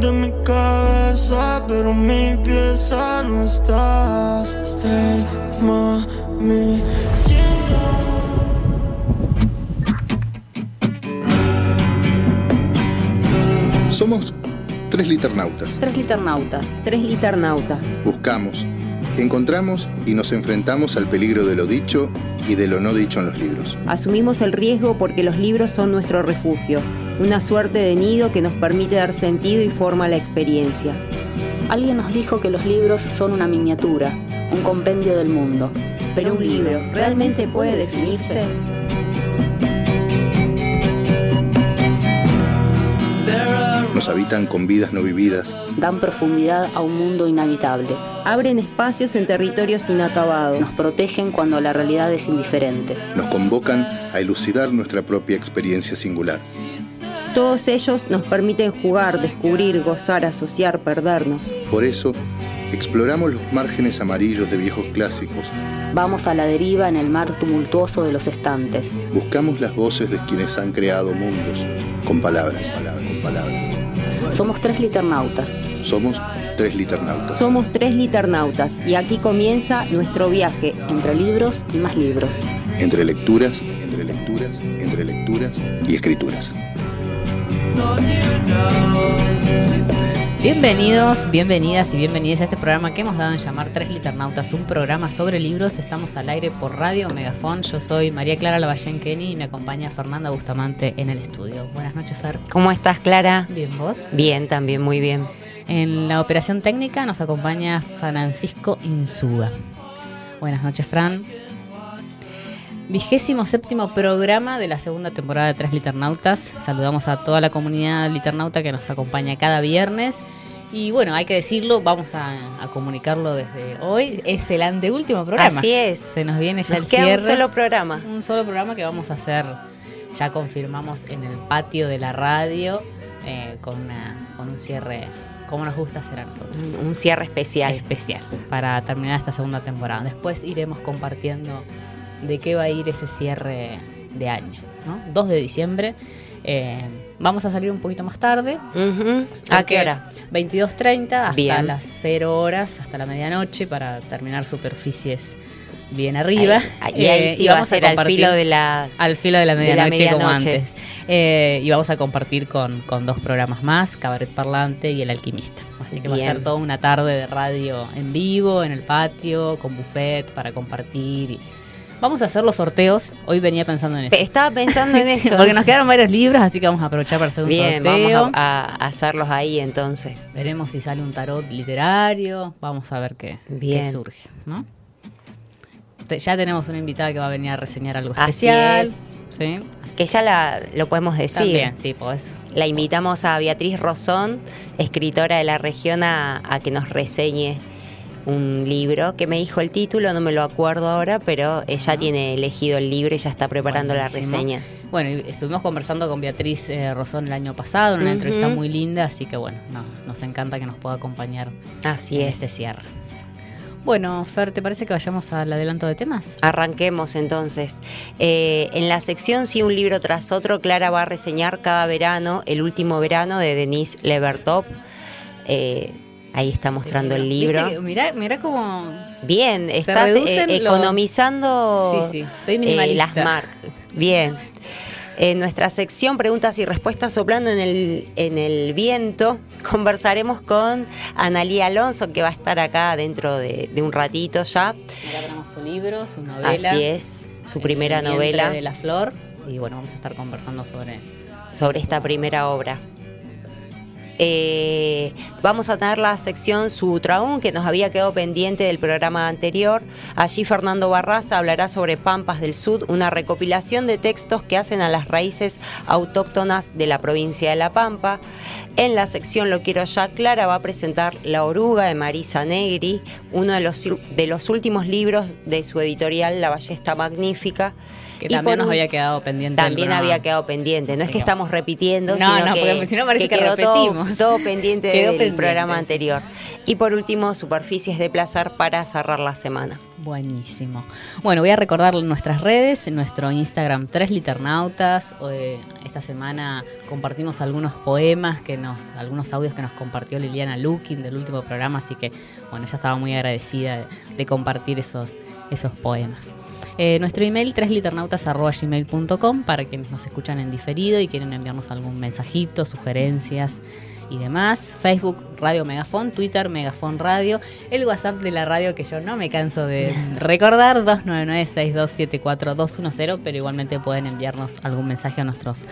de mi cabeza, pero mi pieza no estás. Hey, mami, siento. Somos tres liternautas. Tres liternautas. Tres liternautas. Buscamos, encontramos y nos enfrentamos al peligro de lo dicho y de lo no dicho en los libros. Asumimos el riesgo porque los libros son nuestro refugio, una suerte de nido que nos permite dar sentido y forma a la experiencia. Alguien nos dijo que los libros son una miniatura, un compendio del mundo. Pero un libro, ¿realmente puede definirse? Nos habitan con vidas no vividas, Dan profundidad a un mundo inhabitable. Abren espacios en territorios inacabados. Nos protegen cuando la realidad es indiferente. nos convocan a elucidar nuestra propia experiencia singular. Todos ellos nos permiten jugar, descubrir, gozar, asociar, perdernos. Por eso, exploramos los márgenes amarillos de viejos clásicos, Vamos a la deriva en el mar tumultuoso de los estantes. buscamos las voces de quienes han creado mundos, con palabras, palabras, con palabras. Somos tres liternautas. Somos tres liternautas. Somos tres liternautas y aquí comienza nuestro viaje. Entre libros y más libros. Entre lecturas, entre lecturas, entre lecturas y escrituras. Bienvenidos, bienvenidas y bienvenidas a este programa que hemos dado en llamar Tres Liternautas, un programa sobre libros. Estamos al aire por Radio Megafón. Yo soy María Clara Lavallén Kenny y me acompaña Fernanda Bustamante en el estudio. Buenas noches, Fer. ¿Cómo estás, Clara? Bien, vos. Bien, también, muy bien. En la operación técnica nos acompaña Francisco Insuga. Buenas noches, Fran. Vigésimo séptimo programa de la segunda temporada de Tres Liternautas. Saludamos a toda la comunidad liternauta que nos acompaña cada viernes. Y bueno, hay que decirlo, vamos a, a comunicarlo desde hoy. Es el anteúltimo programa. Así es. Se nos viene ya Nos el queda cierre. un solo programa. Un solo programa que vamos a hacer, ya confirmamos en el patio de la radio, eh, con, una- con un cierre como nos gusta hacer a nosotros. Un- Un cierre especial. Especial para terminar esta segunda temporada. Después iremos compartiendo de qué va a ir ese cierre de año. ¿no? 2 de diciembre. Eh, vamos a salir un poquito más tarde. ¿A qué hora? 22.30 hasta Bien. las 0 horas, hasta la medianoche, para terminar superficies bien arriba. Ahí- y ahí Eh, sí y va a vamos ser al filo de la... al filo de la de la medianoche, como antes. Eh, y vamos a compartir con, con dos programas más, Cabaret Parlante y El Alquimista. Así que va a ser toda una tarde de radio en vivo, en el patio, con buffet para compartir. y- Vamos a hacer los sorteos. Hoy venía pensando en eso. Estaba pensando en eso. Porque nos quedaron varios libros, así que vamos a aprovechar para hacer un Bien, sorteo. vamos a, a hacerlos ahí entonces. Veremos si sale un tarot literario. Vamos a ver qué, surge, ¿no? Te- ya tenemos una invitada que va a venir a reseñar algo Así especial. es. ¿sí? Que ya la, lo podemos decir. También, sí, pues. La invitamos a Beatriz Rosón, escritora de la región, a, a que nos reseñe un libro que me dijo el título, no me lo acuerdo ahora, pero ella tiene elegido el libro y ya está preparando la reseña. Bueno, estuvimos conversando con Beatriz eh, Rosón el año pasado, en una entrevista muy linda, así que bueno, no, nos encanta que nos pueda acompañar Así en es. este cierre. Bueno, Fer, ¿te parece que vayamos al adelanto de temas? Arranquemos entonces. Eh, en la sección Sí, un libro tras otro, Clara va a reseñar cada verano, el último verano de Denise Levertop. Eh, ahí está mostrando el libro. ¿Viste que- Mirá, mirá cómo... Bien, estás eh, los- economizando Sí, sí, estoy eh, minimalista. las marcas. Bien. En nuestra sección preguntas y respuestas soplando en el, en el viento, conversaremos con Analía Alonso, que va a estar acá dentro de, de un ratito ya. Tenemos su libro, su novela. Así es, su primera novela de la flor. Y bueno, vamos a estar conversando sobre... sobre esta primera obra. Eh, vamos a tener la sección Su Traún, que nos había quedado pendiente del programa anterior. Allí Fernando Barraza hablará sobre Pampas del Sud, una recopilación de textos que hacen a las raíces autóctonas de la provincia de La Pampa. En la sección Lo Quiero Ya, Clara va a presentar La Oruga de Marisa Negri, uno de los, de los últimos libros de su editorial La Ballesta Magnífica. Que Y también nos un- había quedado pendiente. También había quedado pendiente. No es que estamos repitiendo, No, sino no, que, porque si no parece que quedó todo, repetimos. todo pendiente del pendiente, programa anterior. Y por último, superficies de placer para cerrar la semana. Buenísimo. Bueno, voy a recordar nuestras redes, nuestro Instagram Tres Liternautas. eh, esta semana compartimos algunos poemas que nos, algunos audios que nos compartió Liliana Lukin del último programa, así que bueno, ella estaba muy agradecida de, de compartir esos, esos poemas. Eh, nuestro email tresliternautas.gmail.com para quienes nos escuchan en diferido y quieren enviarnos algún mensajito, sugerencias y demás. Facebook Radio Megafon, Twitter Megafon Radio, el WhatsApp de la radio que yo no me canso de recordar, 299-6274-210, pero igualmente pueden enviarnos algún mensaje a nuestros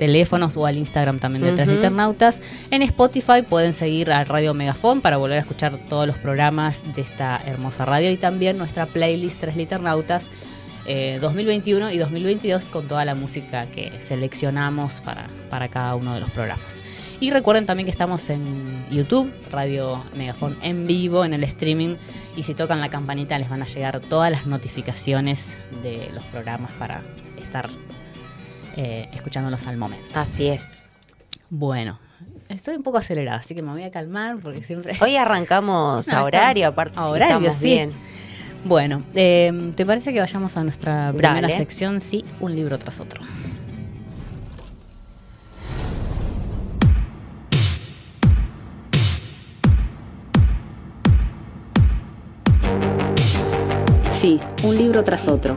teléfonos o al Instagram también de Tres Ujú. Liternautas. En Spotify pueden seguir a Radio Megafon para volver a escuchar todos los programas de esta hermosa radio y también nuestra playlist Tres Liternautas eh, 2021 y 2022 con toda la música que seleccionamos para, para cada uno de los programas. Y recuerden también que estamos en YouTube, Radio Megafon en vivo, en el streaming. Y si tocan la campanita les van a llegar todas las notificaciones de los programas para estar eh, escuchándolos al momento. Así es. Bueno, estoy un poco acelerada, así que me voy a calmar porque siempre... Hoy arrancamos No, a horario, aparte a horario, estamos sí. bien. Bueno, eh, ¿te parece que vayamos a nuestra primera Dale. sección? Sí, un libro tras otro. Sí, un libro tras otro.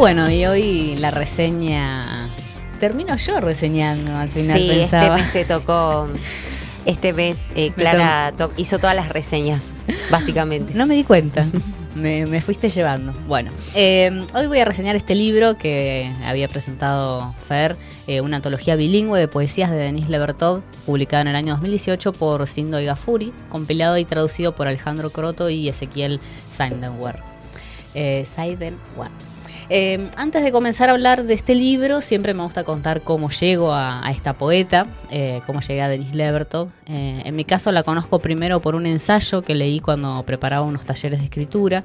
Bueno, y hoy la reseña... Termino yo reseñando al final, sí, pensaba. este mes te tocó. Este mes eh, Clara to- hizo todas las reseñas, básicamente. No me di cuenta. Me, me fuiste llevando. Bueno, eh, hoy voy a reseñar este libro que había presentado Fer, eh, una antología bilingüe de poesías de Denis Levertov, publicada en el año 2018 por Sindo Gafuri, compilado y traducido por Alejandro Croto y Ezequiel Seidenwer. Eh, Seidenwer. Eh, antes de comenzar a hablar de este libro, siempre me gusta contar cómo llego a, a esta poeta, eh, cómo llegué a Denise Levertov. Eh, en mi caso la conozco primero por un ensayo que leí cuando preparaba unos talleres de escritura.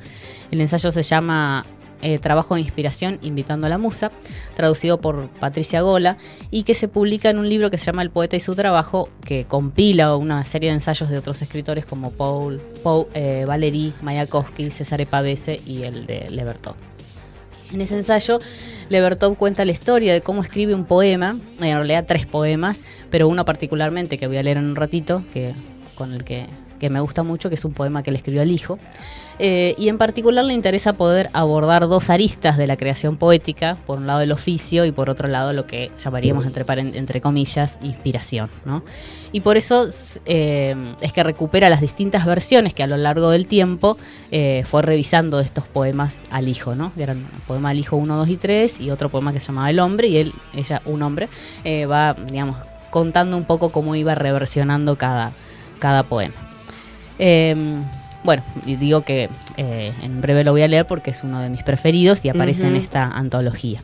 El ensayo se llama eh, Trabajo de Inspiración, Invitando a la Musa, traducido por Patricia Gola, y que se publica en un libro que se llama El Poeta y su Trabajo, que compila una serie de ensayos de otros escritores como Paul, Paul eh, Valery, Mayakovsky, Cesare Pavese y el de Levertov. En ese ensayo, Levertov cuenta la historia de cómo escribe un poema, en realidad tres poemas, pero uno particularmente que voy a leer en un ratito, que, con el que, que me gusta mucho, que es un poema que le escribió al hijo. Eh, y en particular le interesa poder abordar dos aristas de la creación poética, por un lado el oficio y por otro lado lo que llamaríamos entre, comillas inspiración. ¿no? Y por eso eh, es que recupera las distintas versiones que a lo largo del tiempo eh, fue revisando estos poemas al hijo, ¿no? Eran poema al hijo 1, 2 y 3 y otro poema que se llamaba El hombre y él, ella, un hombre, va, digamos, contando un poco cómo iba reversionando cada, cada poema. Eh, bueno, y digo que eh, en breve lo voy a leer porque es uno de mis preferidos y aparece en esta antología.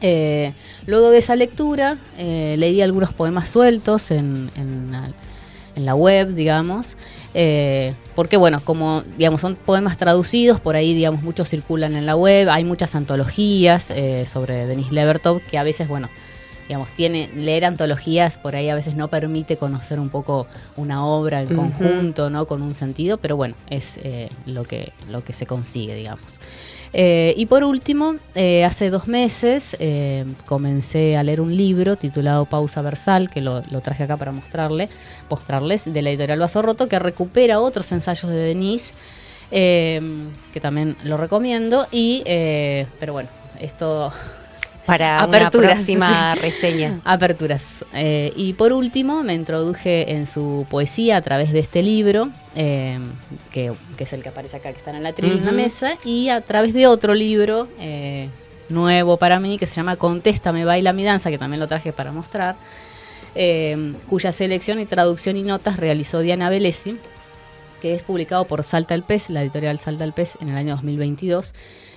Eh, luego de esa lectura, eh, leí algunos poemas sueltos en, en la, en la web, digamos, eh, porque bueno, como digamos son poemas traducidos, por ahí digamos muchos circulan en la web, hay muchas antologías eh, sobre Denis Levertov que a veces, bueno, digamos, tiene, leer antologías por ahí a veces no permite conocer un poco una obra en conjunto, ¿no? Con un sentido, pero bueno, es eh, lo, que, lo que se consigue, digamos. Eh, y por último, eh, hace dos meses eh, comencé a leer un libro titulado Pausa Versal, que lo, lo traje acá para mostrarle, mostrarles, de la editorial Vaso Roto, que recupera otros ensayos de Denise, que también lo recomiendo. Y, pero bueno, esto para Aperturas, una próxima sí. reseña. Aperturas. Eh, y por último, me introduje en su poesía a través de este libro, eh, que, que es el que aparece acá, que está en la tril en la mesa, y a través de otro libro eh, nuevo para mí, que se llama Contéstame, baila mi danza, que también lo traje para mostrar, cuya selección y traducción y notas realizó Diana Velesi, que es publicado por Salta el Pez, la editorial Salta el Pez, en el año 2022.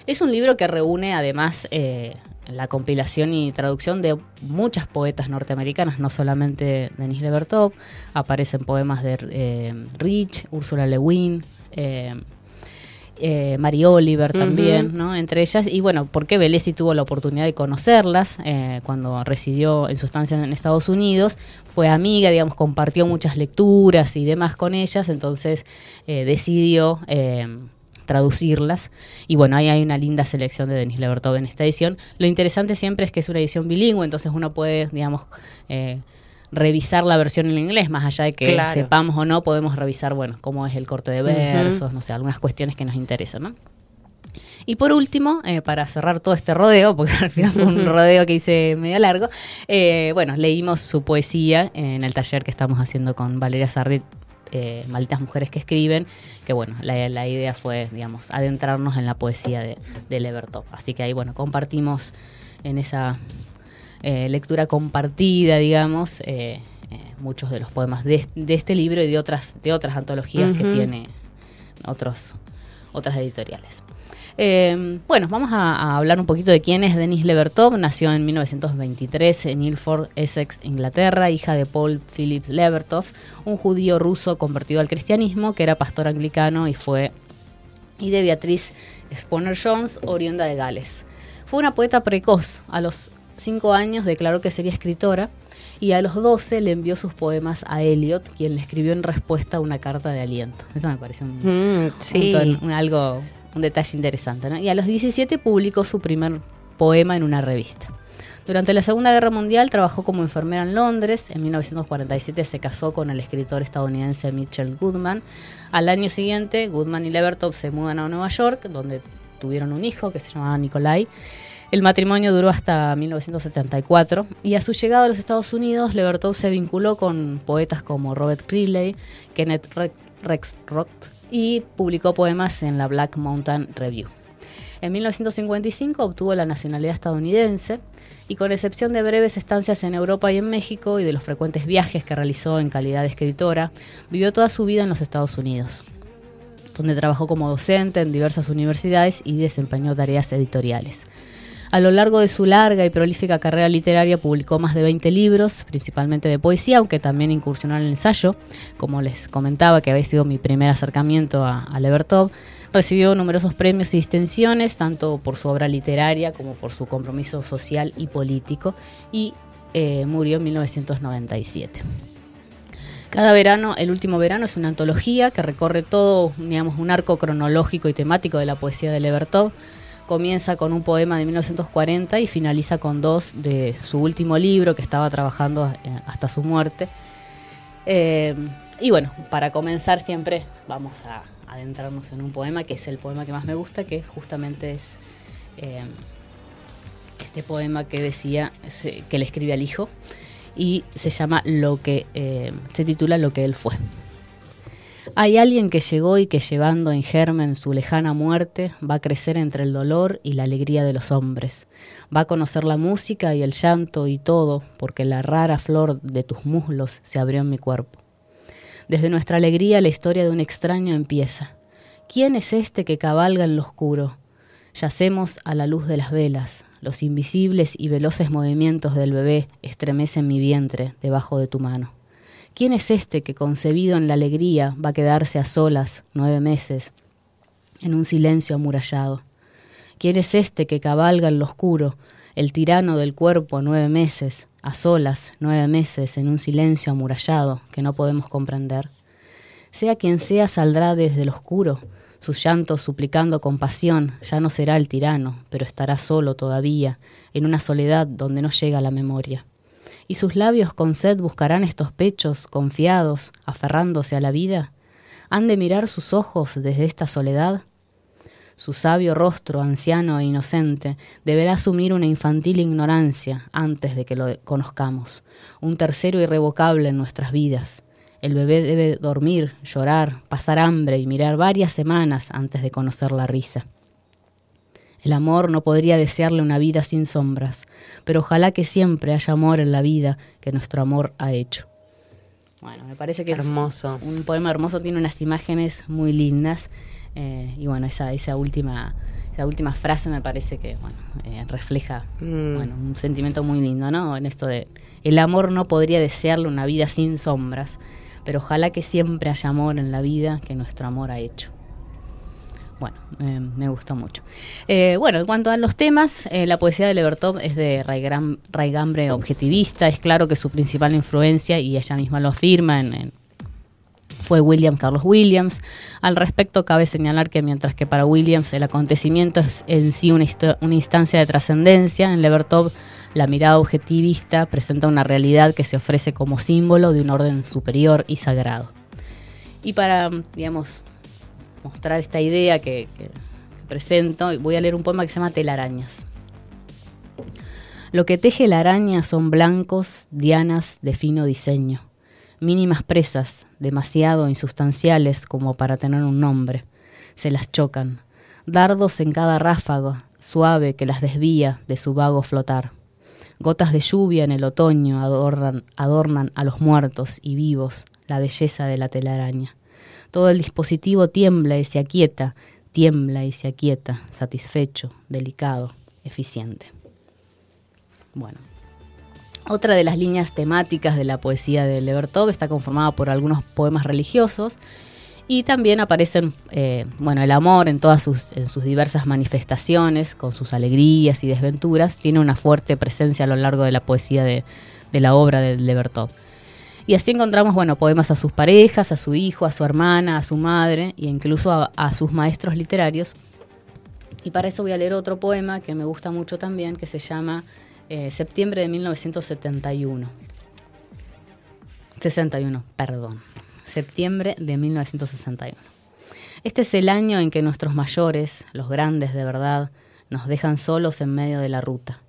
Es un libro que reúne además eh, la compilación y traducción de muchas poetas norteamericanas, no solamente Denise Levertov, aparecen poemas de eh, Rich, Ursula Le Guin, eh, eh, Mary Oliver también. ¿no? Entre ellas. Y bueno, porque Velesi tuvo la oportunidad de conocerlas eh, cuando residió en su estancia en Estados Unidos. Fue amiga, digamos, compartió muchas lecturas y demás con ellas, entonces eh, decidió eh, traducirlas. Y bueno, ahí hay una linda selección de Denis Levertov en esta edición. Lo interesante siempre es que es una edición bilingüe, entonces uno puede, digamos, eh, revisar la versión en inglés, más allá de que Claro. sepamos o no, podemos revisar, bueno, cómo es el corte de versos, no sé, algunas cuestiones que nos interesan, ¿no? Y por último, eh, para cerrar todo este rodeo, porque al final fue un rodeo que hice medio largo, eh, bueno, leímos su poesía en el taller que estamos haciendo con Valeria Sarri, eh, Malditas Mujeres que Escriben, que bueno, la, la idea fue, digamos, adentrarnos en la poesía de, de Levertov. Así que ahí, bueno, compartimos en esa eh, lectura compartida, digamos, eh, muchos de los poemas de, de este libro y de otras, de otras antologías que tiene otros, otras editoriales. Eh, bueno, vamos a, a hablar un poquito de quién es Denis Levertov. Nació en 1923 en Ilford, Essex, Inglaterra, hija de Paul Phillips Levertov, un judío ruso convertido al cristianismo que era pastor anglicano y fue y de Beatriz Spooner Jones, oriunda de Gales. Fue una poeta precoz. A los cinco años declaró que sería escritora y a los 12 le envió sus poemas a Eliot, quien le escribió en respuesta una carta de aliento. Eso me parece un, Mm, sí. un ton- un algo, un detalle interesante. ¿no? Y a los 17 publicó su primer poema en una revista. Durante la Segunda Guerra Mundial trabajó como enfermera en Londres. En 1947 se casó con el escritor estadounidense Mitchell Goodman. Al año siguiente, Goodman y Levertov se mudan a Nueva York, donde tuvieron un hijo que se llamaba Nikolai. El matrimonio duró hasta 1974 y a su llegada a los Estados Unidos, Levertov se vinculó con poetas como Robert Creeley, Kenneth Re- Rexroth y publicó poemas en la Black Mountain Review. En 1955 obtuvo la nacionalidad estadounidense y con excepción de breves estancias en Europa y en México y de los frecuentes viajes que realizó en calidad de escritora, vivió toda su vida en los Estados Unidos, donde trabajó como docente en diversas universidades y desempeñó tareas editoriales. A lo largo de su larga y prolífica carrera literaria publicó más de 20 libros, principalmente de poesía, aunque también incursionó en el ensayo, como les comentaba que había sido mi primer acercamiento a, a Levertov. Recibió numerosos premios y distinciones, tanto por su obra literaria como por su compromiso social y político, y eh, murió en 1997. Cada verano, el último verano, es una antología que recorre todo, digamos, un arco cronológico y temático de la poesía de Levertov. Comienza con un poema de 1940 y finaliza con dos de su último libro que estaba trabajando eh, hasta su muerte. Eh, y bueno, para comenzar siempre vamos a adentrarnos en un poema que es el poema que más me gusta, que justamente es eh, este poema que decía que le escribe al hijo y se llama lo que se titula lo que él fue. Hay alguien que llegó y que llevando en germen su lejana muerte va a crecer entre el dolor y la alegría de los hombres. Va a conocer la música y el llanto y todo, porque la rara flor de tus muslos se abrió en mi cuerpo. Desde nuestra alegría la historia de un extraño empieza. ¿Quién es este que cabalga en lo oscuro? Yacemos a la luz de las velas. Los invisibles y veloces movimientos del bebé estremecen mi vientre debajo de tu mano. ¿Quién es este que concebido en la alegría va a quedarse a solas nueve meses en un silencio amurallado? ¿Quién es este que cabalga en lo oscuro, el tirano del cuerpo nueve meses, a solas nueve meses en un silencio amurallado que no podemos comprender? Sea quien sea, saldrá desde el oscuro, sus llantos suplicando compasión, ya no será el tirano, pero estará solo todavía, en una soledad donde no llega la memoria. ¿Y sus labios con sed buscarán estos pechos, confiados, aferrándose a la vida? ¿Han de mirar sus ojos desde esta soledad? Su sabio rostro, anciano e inocente, deberá asumir una infantil ignorancia antes de que lo conozcamos, un tercero irrevocable en nuestras vidas. El bebé debe dormir, llorar, pasar hambre y mirar varias semanas antes de conocer la risa. El amor no podría desearle una vida sin sombras, pero ojalá que siempre haya amor en la vida que nuestro amor ha hecho. Bueno, me parece que hermoso. es un poema hermoso, tiene unas imágenes muy lindas eh, y bueno, esa, esa última esa última frase me parece que bueno, eh, refleja Mm. bueno, un sentimiento muy lindo, ¿no? En esto de el amor no podría desearle una vida sin sombras, pero ojalá que siempre haya amor en la vida que nuestro amor ha hecho. Bueno, eh, me gustó mucho. Eh, bueno, en cuanto a los temas, eh, la poesía de Levertov es de raigram- raigambre objetivista. Es claro que su principal influencia, y ella misma lo afirma, fue William Carlos Williams. Al respecto, cabe señalar que mientras que para Williams el acontecimiento es en sí una, una instancia de trascendencia, en Levertov la mirada objetivista presenta una realidad que se ofrece como símbolo de un orden superior y sagrado. Y para, digamos, mostrar esta idea que, que- presento, voy a leer un poema que se llama Telarañas. Lo que teje la araña son blancos, dianas de fino diseño, mínimas presas, demasiado insustanciales como para tener un nombre. Se las chocan, dardos en cada ráfaga, suave que las desvía de su vago flotar. Gotas de lluvia en el otoño adornan, adornan a los muertos y vivos la belleza de la telaraña. Todo el dispositivo tiembla y se aquieta, tiembla y se aquieta, satisfecho, delicado, eficiente. Bueno. Otra de las líneas temáticas de la poesía de Levertov está conformada por algunos poemas religiosos y también aparecen, eh, bueno, el amor en todas sus, diversas manifestaciones, con sus alegrías y desventuras, tiene una fuerte presencia a lo largo de la poesía de, de la obra de Levertov. Y así encontramos, bueno, poemas a sus parejas, a su hijo, a su hermana, a su madre e incluso a, sus maestros literarios. Y para eso voy a leer otro poema que me gusta mucho también, que se llama eh, Septiembre de 1971. 61, perdón. Septiembre de 1961. Este es el año en que nuestros mayores, los grandes de verdad, nos dejan solos en medio de la ruta.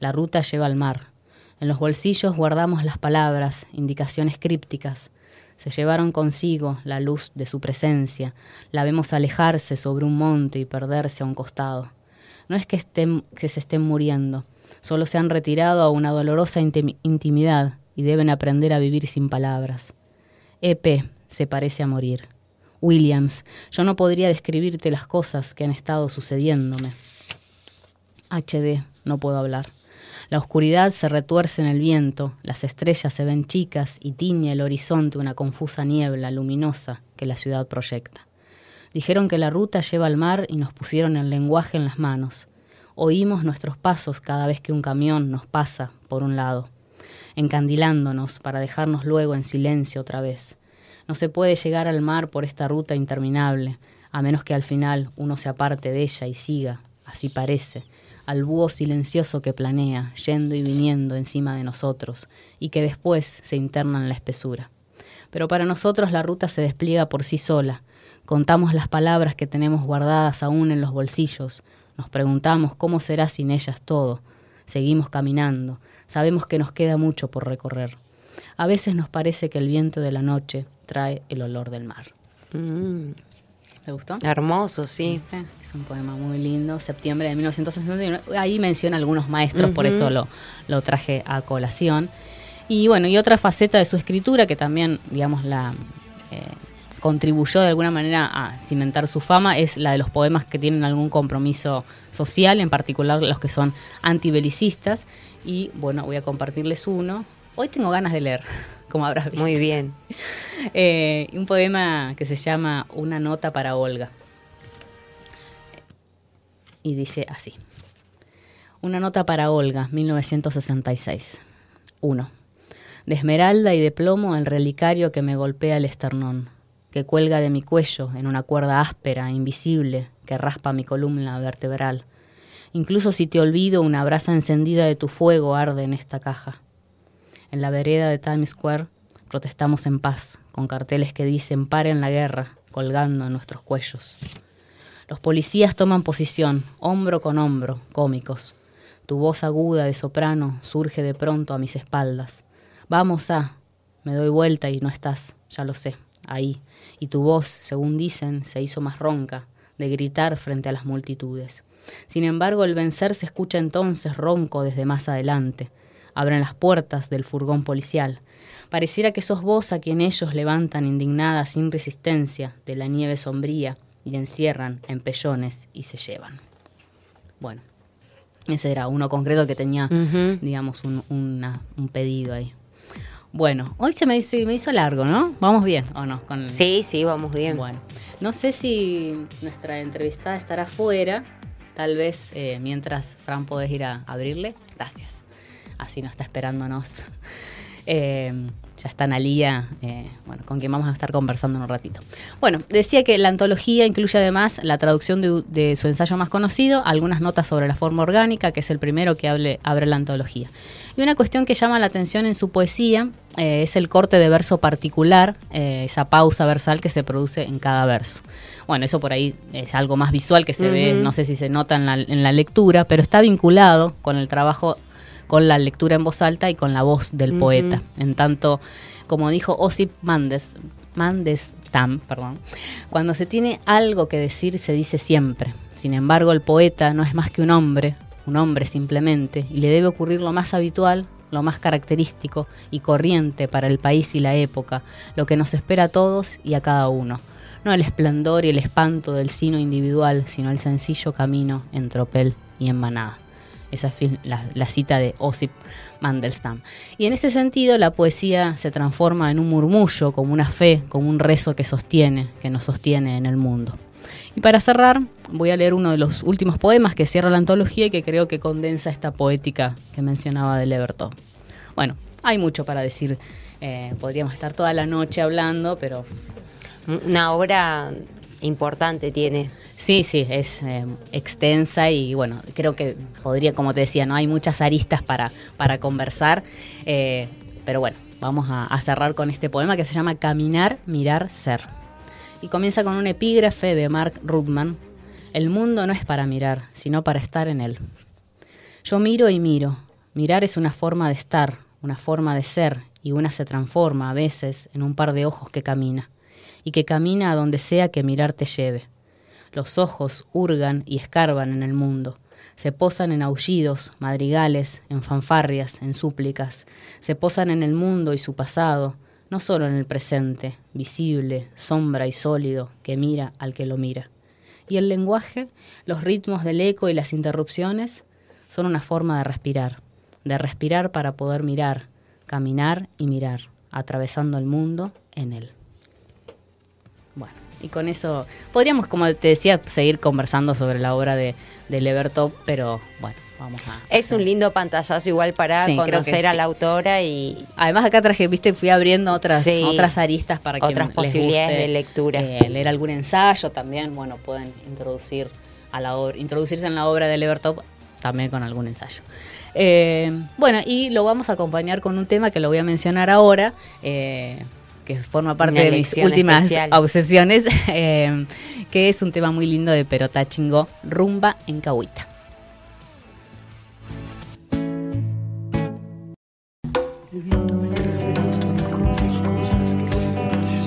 La ruta lleva al mar. En los bolsillos guardamos las palabras, indicaciones crípticas. Se llevaron consigo la luz de su presencia. La vemos alejarse sobre un monte y perderse a un costado. No es que, estén, que se estén muriendo, solo se han retirado a una dolorosa intim- intimidad y deben aprender a vivir sin palabras. EP se parece a morir. Williams, yo no podría describirte las cosas que han estado sucediéndome. HD, no puedo hablar. La oscuridad se retuerce en el viento, las estrellas se ven chicas y tiñe el horizonte una confusa niebla luminosa que la ciudad proyecta. Dijeron que la ruta lleva al mar y nos pusieron el lenguaje en las manos. Oímos nuestros pasos cada vez que un camión nos pasa por un lado, encandilándonos para dejarnos luego en silencio otra vez. No se puede llegar al mar por esta ruta interminable, a menos que al final uno se aparte de ella y siga, así parece, al búho silencioso que planea, yendo y viniendo encima de nosotros, y que después se interna en la espesura. Pero para nosotros la ruta se despliega por sí sola. Contamos las palabras que tenemos guardadas aún en los bolsillos. Nos preguntamos cómo será sin ellas todo. Seguimos caminando. Sabemos que nos queda mucho por recorrer. A veces nos parece que el viento de la noche trae el olor del mar. Mm, ¿Te gustó? hermoso, sí. ¿Viste? Es un poema muy lindo, septiembre de 1961. Ahí menciona algunos maestros, por eso lo, lo traje a colación. Y bueno, y otra faceta de su escritura que también, digamos, la eh, contribuyó de alguna manera a cimentar su fama es la de los poemas que tienen algún compromiso social, en particular los que son antibelicistas. Y bueno, voy a compartirles uno. Hoy tengo ganas de leer, como habrás visto. Muy bien. Eh, un poema que se llama Una nota para Olga. Y dice así. Una nota para Olga, 1966. 1. De esmeralda y de plomo el relicario que me golpea el esternón, que cuelga de mi cuello en una cuerda áspera, invisible, que raspa mi columna vertebral. Incluso si te olvido, una brasa encendida de tu fuego arde en esta caja. En la vereda de Times Square protestamos en paz, con carteles que dicen paren la guerra, colgando en nuestros cuellos. Los policías toman posición, hombro con hombro, cómicos. Tu voz aguda de soprano surge de pronto a mis espaldas. Vamos a. Me doy vuelta y no estás, ya lo sé, ahí. Y tu voz, según dicen, se hizo más ronca, de gritar frente a las multitudes. Sin embargo, el vencer se escucha entonces ronco desde más adelante. Abren las puertas del furgón policial. Pareciera que sos vos a quien ellos levantan indignada sin resistencia de la nieve sombría y encierran en pellones y se llevan. Bueno, ese era uno concreto que tenía, digamos, un, un pedido ahí. Bueno, hoy se me, hizo, me hizo largo, ¿no? ¿Vamos bien o no? Con Sí, sí, vamos bien. Bueno, no sé si nuestra entrevistada estará fuera, tal vez eh, mientras Fran podés ir a abrirle. Gracias. Así no está esperándonos. Eh, ya está Analía, eh, bueno, con quien vamos a estar conversando en un ratito. Bueno, decía que la antología incluye además la traducción de, su ensayo más conocido, algunas notas sobre la forma orgánica, que es el primero que abre la antología. Y una cuestión que llama la atención en su poesía eh, es el corte de verso particular, eh, esa pausa versal que se produce en cada verso. Bueno, eso por ahí es algo más visual que se ve, no sé si se nota en la, en la lectura, pero está vinculado con el trabajo con la lectura en voz alta y con la voz del poeta. En tanto, como dijo Osip Mandes, Mandestam, perdón, cuando se tiene algo que decir se dice siempre. Sin embargo, el poeta no es más que un hombre, un hombre simplemente, y le debe ocurrir lo más habitual, lo más característico y corriente para el país y la época, lo que nos espera a todos y a cada uno. No el esplendor y el espanto del sino individual, sino el sencillo camino en tropel y en manada. Esa es la, cita de Osip Mandelstam. Y en ese sentido la poesía se transforma en un murmullo, como una fe, como un rezo que sostiene, que nos sostiene en el mundo. Y para cerrar, voy a leer uno de los últimos poemas que cierra la antología y que creo que condensa esta poética que mencionaba de Levertov. Bueno, hay mucho para decir. Eh, podríamos estar toda la noche hablando, pero... Una obra importante tiene. Sí, sí, es eh, extensa y bueno, creo que podría, como te decía, no hay muchas aristas para, para conversar, eh, pero bueno, vamos a, cerrar con este poema que se llama Caminar, Mirar, Ser. Y comienza con un epígrafe de Mark Rudman. El mundo no es para mirar, sino para estar en él. Yo miro y miro. Mirar es una forma de estar, una forma de ser, y una se transforma a veces en un par de ojos que camina, y que camina a donde sea que mirar te lleve los ojos hurgan y escarban en el mundo. Se posan en aullidos, madrigales, en fanfarrias, en súplicas. Se posan en el mundo y su pasado, no solo en el presente, visible, sombra y sólido, que mira al que lo mira. Y el lenguaje, los ritmos del eco y las interrupciones son una forma de respirar, de respirar para poder mirar, caminar y mirar, atravesando el mundo en él. Y con eso podríamos, como te decía, seguir conversando sobre la obra de, de Levertov, pero bueno, vamos a... Es un lindo pantallazo igual para conocer a la autora y... Además acá traje, viste, fui abriendo otras, otras aristas para que Otras posibilidades de lectura. Eh, leer algún ensayo también, bueno, pueden introducir a la obra, introducirse en la obra de Levertov también con algún ensayo. Eh, bueno, y lo vamos a acompañar con un tema que lo voy a mencionar ahora, eh, que forma parte de mis últimas obsesiones, eh, que es un tema muy lindo de Perota Chingó, Rumba en Cahuita.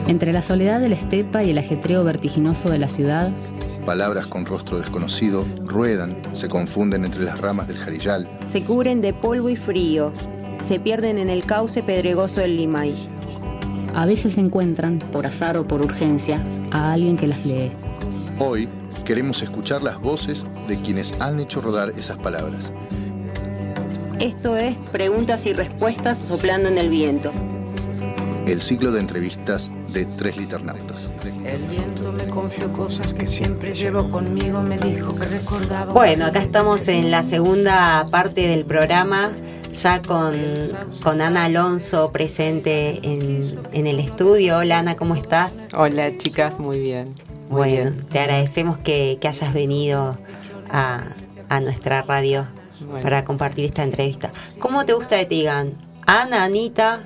Entre la soledad de la estepa y el ajetreo vertiginoso de la ciudad, palabras con rostro desconocido ruedan, se confunden entre las ramas del jarillal. Se cubren de polvo y frío, se pierden en el cauce pedregoso del Limay a veces encuentran, por azar o por urgencia, a alguien que las lee. Hoy queremos escuchar las voces de quienes han hecho rodar esas palabras. Esto es Preguntas y Respuestas soplando en el viento. El ciclo de entrevistas de Tres Liternautas. El viento me confió cosas que siempre llevo conmigo, me dijo que recordaba. Bueno, acá estamos en la segunda parte del programa ya con, con Ana Alonso presente en, en, el estudio. Hola Ana, ¿cómo estás? Hola chicas, muy bien. bueno, te agradecemos que, que, hayas venido a, a nuestra radio para compartir esta entrevista. ¿Cómo te gusta que te digan? Ana, Anita.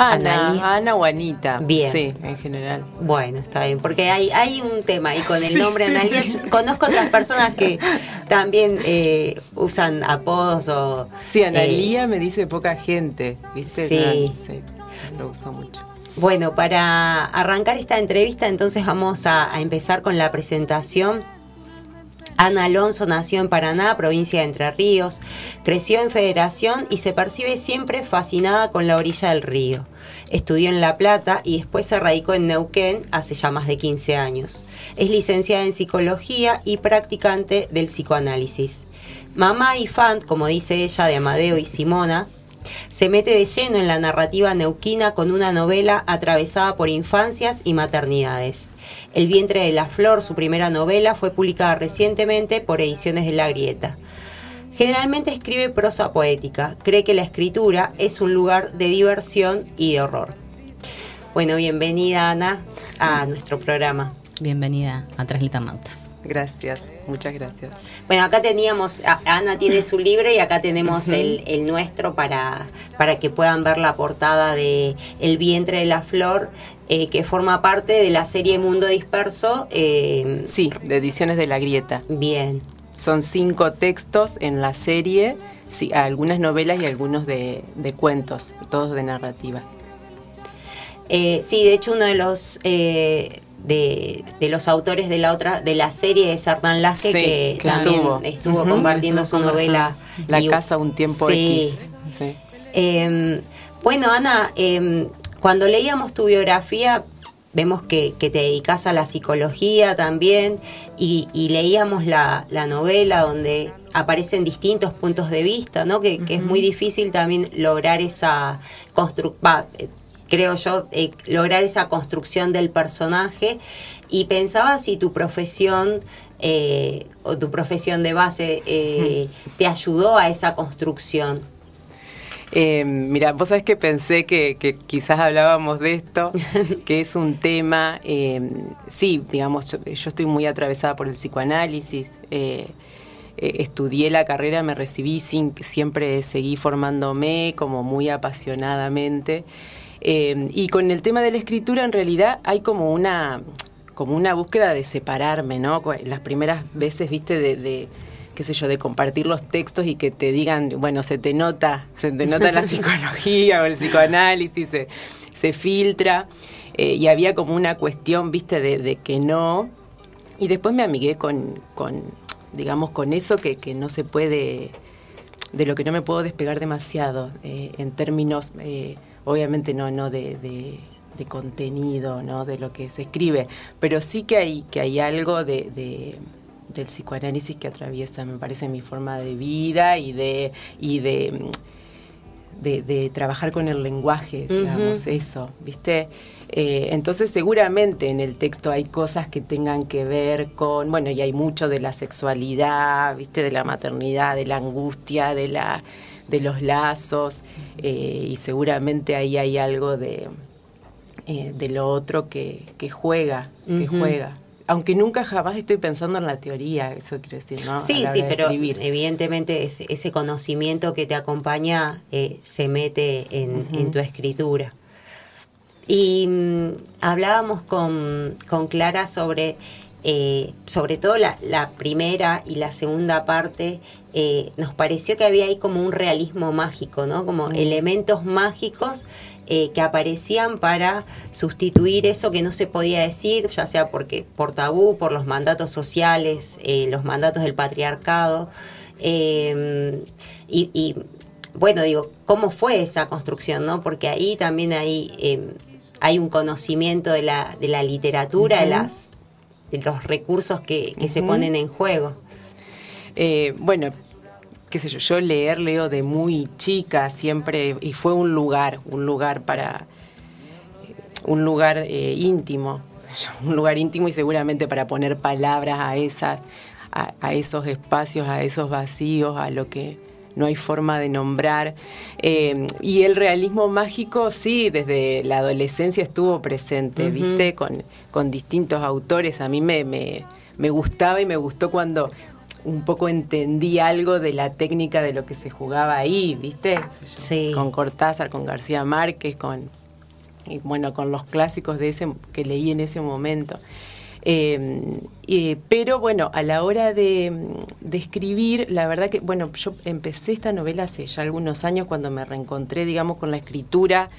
Ana, Ana o Anita. Bien. Sí, en general. Bueno, está bien, porque hay, hay un tema y con el nombre Analía, conozco otras personas que también eh, usan apodos o... Sí, Analía me dice poca gente, ¿viste? Sí. sí. Lo uso mucho. Bueno, para arrancar esta entrevista entonces vamos a, a empezar con la presentación Ana Alonso nació en Paraná, provincia de Entre Ríos, creció en Federación y se percibe siempre fascinada con la orilla del río. Estudió en La Plata y después se radicó en Neuquén hace ya más de 15 años. Es licenciada en psicología y practicante del psicoanálisis. Mamá y fan, como dice ella, de Amadeo y Simona, se mete de lleno en la narrativa neuquina con una novela atravesada por infancias y maternidades. El vientre de la flor, su primera novela, fue publicada recientemente por Ediciones de la Grieta. Generalmente escribe prosa poética. Cree que la escritura es un lugar de diversión y de horror. Bueno, bienvenida Ana a nuestro programa. Bienvenida a Tres Liternautas. Gracias, muchas gracias. Bueno, acá teníamos, Ana tiene su libro y acá tenemos el, el, nuestro para, para que puedan ver la portada de El vientre de la flor, eh, que forma parte de la serie Mundo Disperso. Eh, sí, de Ediciones de la Grieta. Bien. Son cinco textos en la serie, sí, algunas novelas y algunos de, de cuentos, todos de narrativa. Eh, sí, de hecho uno de los de, de, los autores de la otra de la serie es Hernán Laje sí, que, que, también estuvo, estuvo uh -huh, compartiendo estuvo su novela La casa un tiempo sí. X. Sí. Eh, bueno, Ana, eh, cuando leíamos tu biografía vemos que, que, te dedicas a la psicología también y, y leíamos la, la, novela donde aparecen distintos puntos de vista, ¿no? Que, uh -huh. que es muy difícil también lograr esa construcción creo yo, eh, lograr esa construcción del personaje. Y pensaba si tu profesión eh, o tu profesión de base eh, te ayudó a esa construcción. Mira, vos sabés que pensé que, que, quizás hablábamos de esto, que es un tema, sí, digamos, yo, yo, estoy muy atravesada por el psicoanálisis, estudié la carrera, me recibí, sin, siempre seguí formándome como muy apasionadamente. Eh, y con el tema de la escritura, en realidad hay como una, como una búsqueda de separarme, ¿no? Las primeras veces, viste, de, de, qué sé yo, de compartir los textos y que te digan, bueno, se te nota, se te nota la psicología o el psicoanálisis, se, se filtra. Eh, y había como una cuestión, viste, de, de, que no. Y después me amigué con, con digamos, con eso que, que no se puede, de lo que no me puedo despegar demasiado, eh, en términos eh, obviamente no, no de, de, de, contenido, ¿no? de lo que se escribe, pero sí que hay, que hay algo de, de, del psicoanálisis que atraviesa, me parece, mi forma de vida y de, y de, de trabajar con el lenguaje, digamos, uh -huh. eso, ¿viste? Eh, entonces seguramente en el texto hay cosas que tengan que ver con, bueno, y hay mucho de la sexualidad, ¿viste? De la maternidad, de la angustia, de la de los lazos eh, y seguramente ahí hay algo de, eh, de lo otro que, que juega, uh -huh. juega. Aunque nunca jamás estoy pensando en la teoría, eso quiero decir, ¿no? Sí, sí, pero escribir. evidentemente ese, ese, conocimiento que te acompaña eh, se mete en, uh -huh. en, tu escritura. Y mmm, hablábamos con, con Clara sobre sobre todo la, la, primera y la segunda parte, eh, nos pareció que había ahí como un realismo mágico, ¿no? Como mm. elementos mágicos eh, que aparecían para sustituir eso que no se podía decir, ya sea porque por tabú, por los mandatos sociales, eh, los mandatos del patriarcado. Y, y, bueno, digo, ¿cómo fue esa construcción, no? Porque ahí también hay, hay un conocimiento de la, de la literatura, mm -hmm. de las de los recursos que, que uh -huh. se ponen en juego. Eh, bueno, qué sé yo, yo leer leo de muy chica siempre y fue un lugar, un lugar para, un lugar eh, íntimo, un lugar íntimo y seguramente para poner palabras a esas, a, a esos espacios, a esos vacíos, a lo que no hay forma de nombrar. Eh, y el realismo mágico, sí, desde la adolescencia estuvo presente, uh -huh. ¿viste? Con, con, distintos autores. A mí me, me, me, gustaba y me gustó cuando un poco entendí algo de la técnica de lo que se jugaba ahí, ¿viste? Sí. Con Cortázar, con García Márquez, con y bueno, con los clásicos de ese que leí en ese momento. Eh, pero bueno, a la hora de, escribir, la verdad que, bueno, yo empecé esta novela hace ya algunos años cuando me reencontré, digamos, con la escritura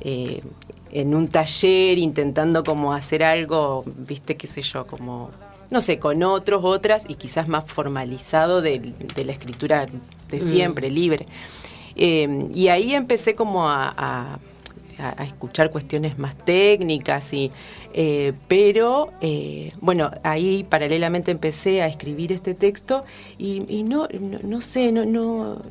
eh, en un taller, intentando como hacer algo, viste, qué sé yo, como, no sé, con otros, otras, y quizás más formalizado de, la escritura de mm. siempre, libre. Eh, y ahí empecé como a a, escuchar cuestiones más técnicas, y, eh, pero eh, bueno, ahí paralelamente empecé a escribir este texto y, no, no, sé, no, no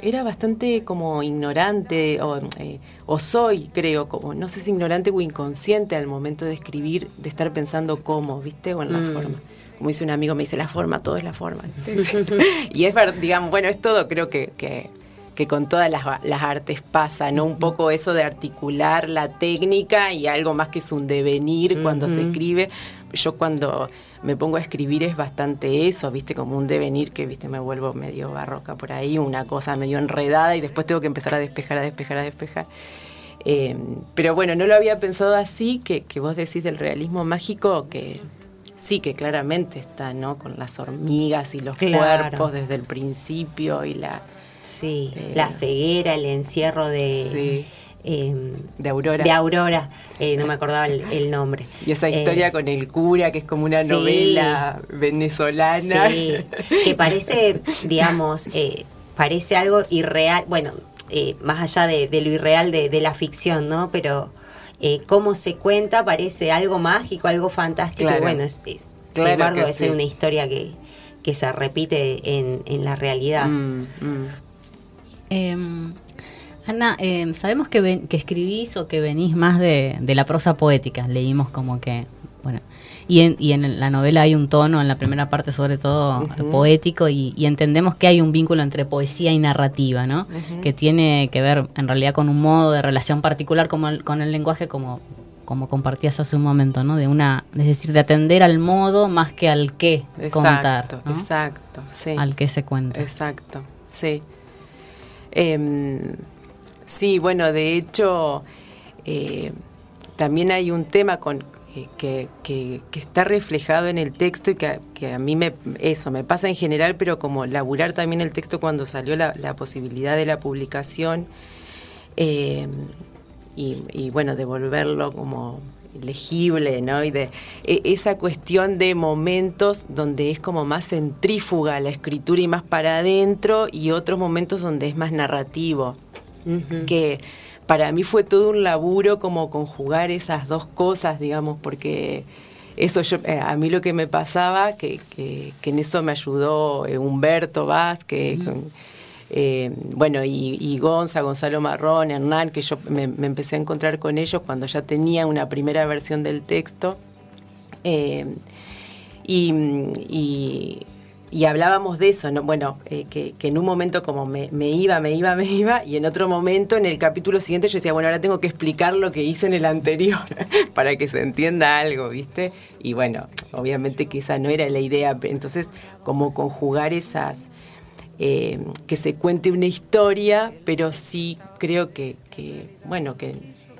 era bastante como ignorante o, eh, o, soy, creo, como no sé si ignorante o inconsciente al momento de escribir, de estar pensando cómo, ¿viste? O en la mm. forma. Como dice un amigo, me dice la forma, todo es la forma. y es verdad, digamos, bueno, es todo, creo que, que que con todas las, artes pasa, ¿no? Un poco eso de articular la técnica y algo más que es un devenir cuando se escribe. Yo cuando me pongo a escribir es bastante eso, viste, como un devenir que, viste, me vuelvo medio barroca por ahí, una cosa medio enredada y después tengo que empezar a despejar, a despejar, a despejar. Eh, pero bueno, no lo había pensado así, que, que vos decís del realismo mágico, que sí, que claramente está, ¿no? Con las hormigas y los cuerpos desde el principio y la Sí, eh, la ceguera, el encierro de... Em, de Aurora. De Aurora, eh, no me acordaba el, nombre. Y esa historia eh, con el cura, que es como una novela venezolana. Sí, que parece, digamos, parece algo irreal, bueno, más allá de, lo irreal de, la ficción, ¿no? Pero cómo se cuenta parece algo mágico, algo fantástico. bueno, es, sin embargo, debe ser una historia que, se repite en, la realidad. Mm, mm. Ana, em, sabemos que, que, escribís o que venís más de, la prosa poética. Leímos como que, bueno, y en, y en la novela hay un tono, en la primera parte sobre todo poético, y, entendemos que hay un vínculo entre poesía y narrativa, ¿no? Que tiene que ver en realidad con un modo de relación particular como con el lenguaje, como como compartías hace un momento, ¿no? De una, es decir, de atender al modo más que al qué contar. Exacto, sí. Al qué se cuenta. Exacto, sí. Em, sí, bueno, de hecho, eh, también hay un tema con, eh, que, que, está reflejado en el texto y que, a mí me, eso me pasa en general, pero como laburar también el texto cuando salió la, posibilidad de la publicación em, y, y, bueno, devolverlo como legible, ¿no? Y de e, esa cuestión de momentos donde es como más centrífuga la escritura y más para adentro y otros momentos donde es más narrativo. Que para mí fue todo un laburo como conjugar esas dos cosas, digamos, porque eso yo, eh, a mí lo que me pasaba, que, que, en eso me ayudó eh, Humberto Vázquez, eh, bueno, y, Gonza, Gonzalo Marrón, Hernán, que yo me, empecé a encontrar con ellos cuando ya tenía una primera versión del texto. Eh, y, hablábamos de eso, ¿no? bueno, eh, que, en un momento como me, iba, me iba, me iba, y en otro momento, en el capítulo siguiente, yo decía, bueno, ahora tengo que explicar lo que hice en el anterior para que se entienda algo, ¿viste? Y bueno, obviamente que esa no era la idea, entonces como conjugar esas, eh, que se cuente una historia, pero sí creo que, bueno, que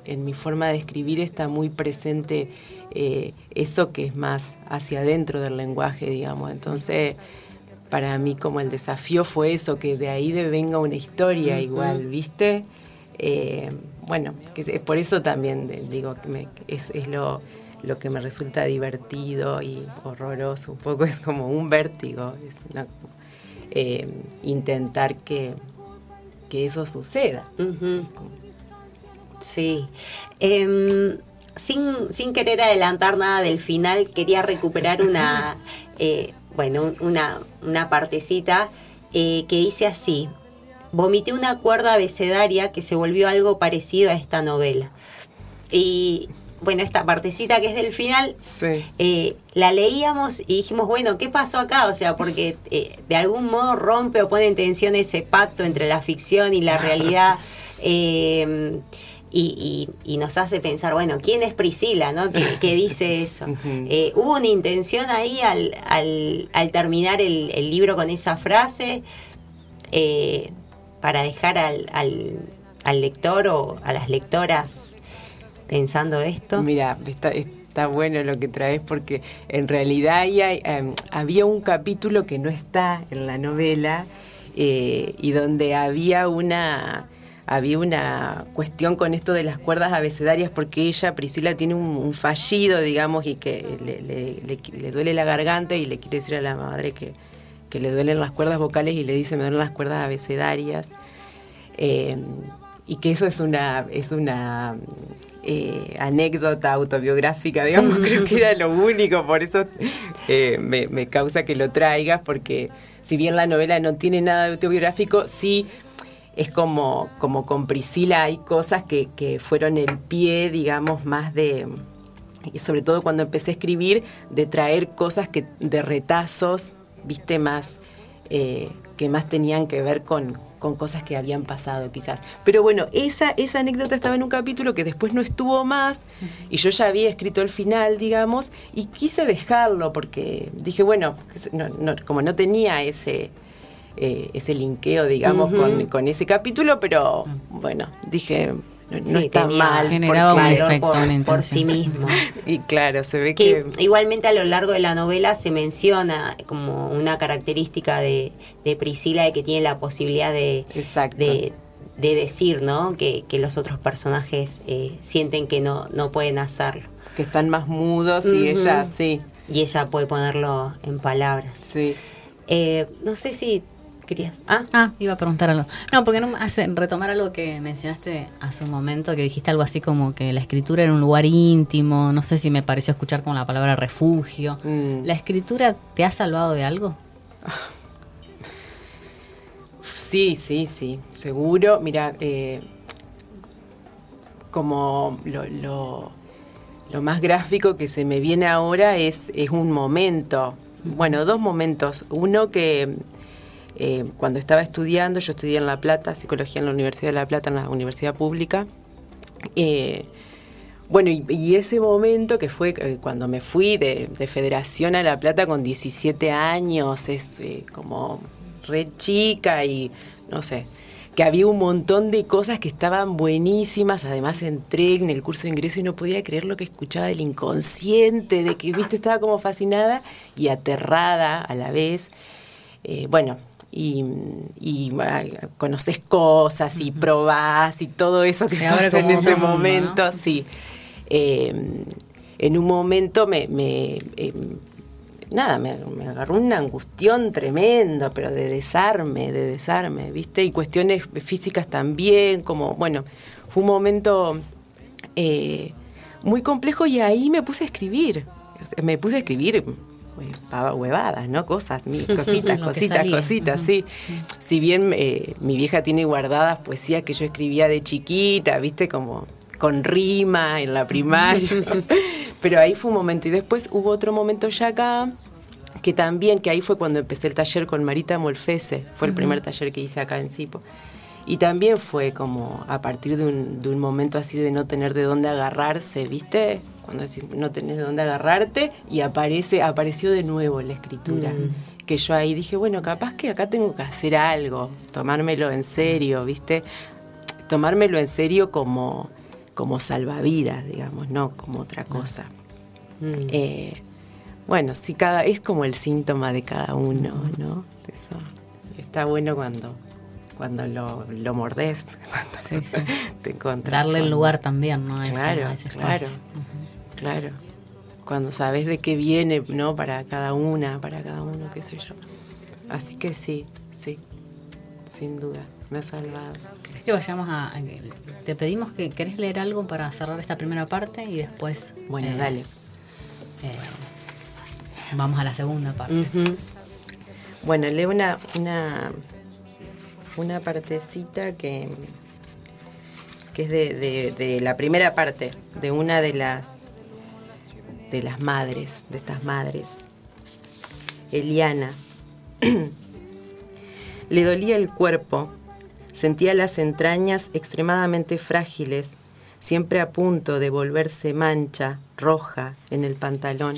en mi forma de escribir está muy presente eh, eso que es más hacia adentro del lenguaje, digamos. Entonces, para mí como el desafío fue eso, que de ahí venga una historia igual, ¿viste? Eh, bueno, que es, por eso también digo que es, lo, lo que me resulta divertido y horroroso, un poco es como un vértigo, es una, eh, intentar que, que, eso suceda. Sí. Em, sin, sin, querer adelantar nada del final, quería recuperar una, eh, bueno, una, una partecita eh, que dice así. Vomité una cuerda abecedaria que se volvió algo parecido a esta novela. Y bueno, esta partecita que es del final, eh, la leíamos y dijimos, bueno, ¿qué pasó acá? O sea, porque eh, de algún modo rompe o pone en tensión ese pacto entre la ficción y la realidad. Eh, y, nos hace pensar, bueno, ¿quién es Priscila, no? Que, dice eso. hubo una intención ahí al, al, terminar el, el, libro con esa frase para dejar al, al, al lector o a las lectoras pensando esto? Mira, está, está bueno lo que traes porque en realidad hay, em, había un capítulo que no está en la novela eh, y donde había una había una cuestión con esto de las cuerdas abecedarias porque ella, Priscila, tiene un, fallido, digamos, y que le, duele la garganta y le quiere decir a la madre que, que, le duelen las cuerdas vocales y le dice me duelen las cuerdas abecedarias. Eh, y que eso es una, es una eh, anécdota autobiográfica, digamos, creo que era lo único, por eso eh, me, me, causa que lo traigas, porque si bien la novela no tiene nada de autobiográfico, sí es como, como con Priscila hay cosas que, que fueron el pie, digamos, más de, y sobre todo cuando empecé a escribir, de traer cosas que de retazos, viste, más, eh, que más tenían que ver con, con cosas que habían pasado quizás. Pero bueno, esa, esa anécdota estaba en un capítulo que después no estuvo más y yo ya había escrito el final, digamos, y quise dejarlo porque dije, bueno, como no tenía ese, eh, ese linkeo, digamos, con, ese capítulo, pero bueno, dije, no, está mal. Generaba por, sí mismo. y claro, se ve que, Igualmente a lo largo de la novela se menciona como una característica de, Priscila de que tiene la posibilidad de, de, de, decir, ¿no? Que, los otros personajes eh, sienten que no, no pueden hacerlo. Que están más mudos y ella sí. Y ella puede ponerlo en palabras. Sí. Eh, no sé si querías. Ah, ah iba a preguntar algo. No, porque no hace retomar algo que mencionaste hace un momento, que dijiste algo así como que la escritura era un lugar íntimo. No sé si me pareció escuchar con la palabra refugio. Mm. ¿La escritura te ha salvado de algo? Sí, sí, sí, seguro. Mira, eh, como lo, lo, lo, más gráfico que se me viene ahora es, es un momento, bueno, dos momentos. Uno que eh, cuando estaba estudiando, yo estudié en La Plata, psicología en la Universidad de La Plata, en la universidad pública. Eh, bueno, y, ese momento que fue eh, cuando me fui de, Federación a La Plata con 17 años, es como re chica y no sé, que había un montón de cosas que estaban buenísimas. Además entré en el curso de ingreso y no podía creer lo que escuchaba del inconsciente, de que, viste, estaba como fascinada y aterrada a la vez. bueno, y, y conoces cosas y probás y todo eso que pasa en ese momento, sí. Em, en un momento me, me em, nada, me, agarró una angustión tremenda, pero de desarme, de desarme, ¿viste? Y cuestiones físicas también, como, bueno, fue un momento eh, muy complejo y ahí me puse a escribir. me puse a escribir huevadas, ¿no? Cosas, cositas, cositas, cositas, sí. Si bien eh, mi vieja tiene guardadas poesías que yo escribía de chiquita, viste, como con rima en la primaria. Pero ahí fue un momento. Y después hubo otro momento ya acá, que también, que ahí fue cuando empecé el taller con Marita Molfese, fue el primer taller que hice acá en Cipo. Y también fue como a partir de un, de un momento así de no tener de dónde agarrarse, ¿viste? cuando no tenés de dónde agarrarte, y aparece, apareció de nuevo la escritura. Mm. Que yo ahí dije, bueno, capaz que acá tengo que hacer algo, tomármelo en serio, ¿viste? Tomármelo en serio como, como salvavidas, digamos, no como otra cosa. Mm. Eh, bueno, sí, cada, es como el síntoma de cada uno, ¿no? Eso está bueno cuando cuando lo, lo mordés, cuando te encontrás. Darle el lugar también, ¿no? Claro, claro. Claro. Cuando sabes de qué viene, ¿no? Para cada una, para cada uno, qué sé yo. Así que sí, sí, sin duda, me ha salvado. ¿Crees que vayamos a, Te pedimos que querés leer algo para cerrar esta primera parte y después... Bueno, eh, dale. Eh, vamos a la segunda parte. Bueno, leo una, una, una partecita que, que es de, de la primera parte, de una de las de las madres, de estas madres. Eliana. Le dolía el cuerpo, sentía las entrañas extremadamente frágiles, siempre a punto de volverse mancha roja en el pantalón.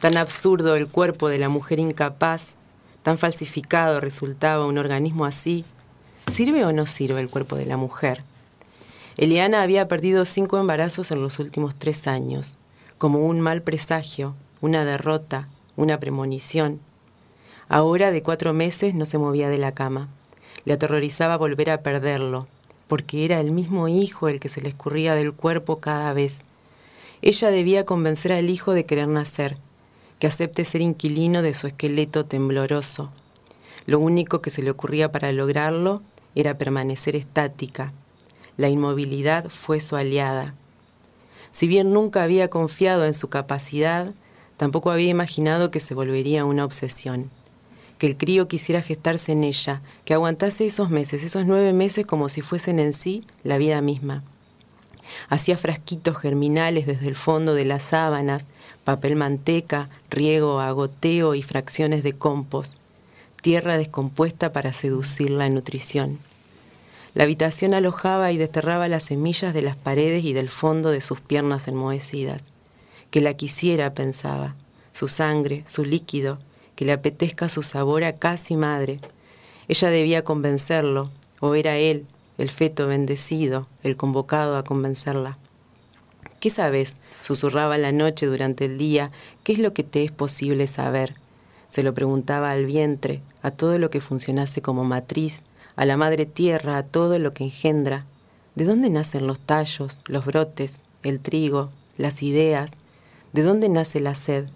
Tan absurdo el cuerpo de la mujer incapaz, tan falsificado resultaba un organismo así. ¿Sirve o no sirve el cuerpo de la mujer? Eliana había perdido cinco embarazos en los últimos tres años, como un mal presagio, una derrota, una premonición. Ahora, de cuatro meses, no se movía de la cama. Le aterrorizaba volver a perderlo, porque era el mismo hijo el que se le escurría del cuerpo cada vez. Ella debía convencer al hijo de querer nacer, que acepte ser inquilino de su esqueleto tembloroso. Lo único que se le ocurría para lograrlo era permanecer estática, la inmovilidad fue su aliada. Si bien nunca había confiado en su capacidad, tampoco había imaginado que se volvería una obsesión. Que el crío quisiera gestarse en ella, que aguantase esos meses, esos nueve meses como si fuesen en sí la vida misma. Hacía frasquitos germinales desde el fondo de las sábanas, papel manteca, riego agoteo y fracciones de compost, tierra descompuesta para seducir la nutrición. La habitación alojaba y desterraba las semillas de las paredes y del fondo de sus piernas enmohecidas. Que la quisiera, pensaba, su sangre, su líquido, que le apetezca su sabor a casi madre. Ella debía convencerlo, o era él, el feto bendecido, el convocado a convencerla. ¿Qué sabes? susurraba la noche durante el día. ¿Qué es lo que te es posible saber? Se lo preguntaba al vientre, a todo lo que funcionase como matriz, a la madre tierra, a todo lo que engendra. ¿De dónde nacen los tallos, los brotes, el trigo, las ideas? ¿De dónde nace la sed?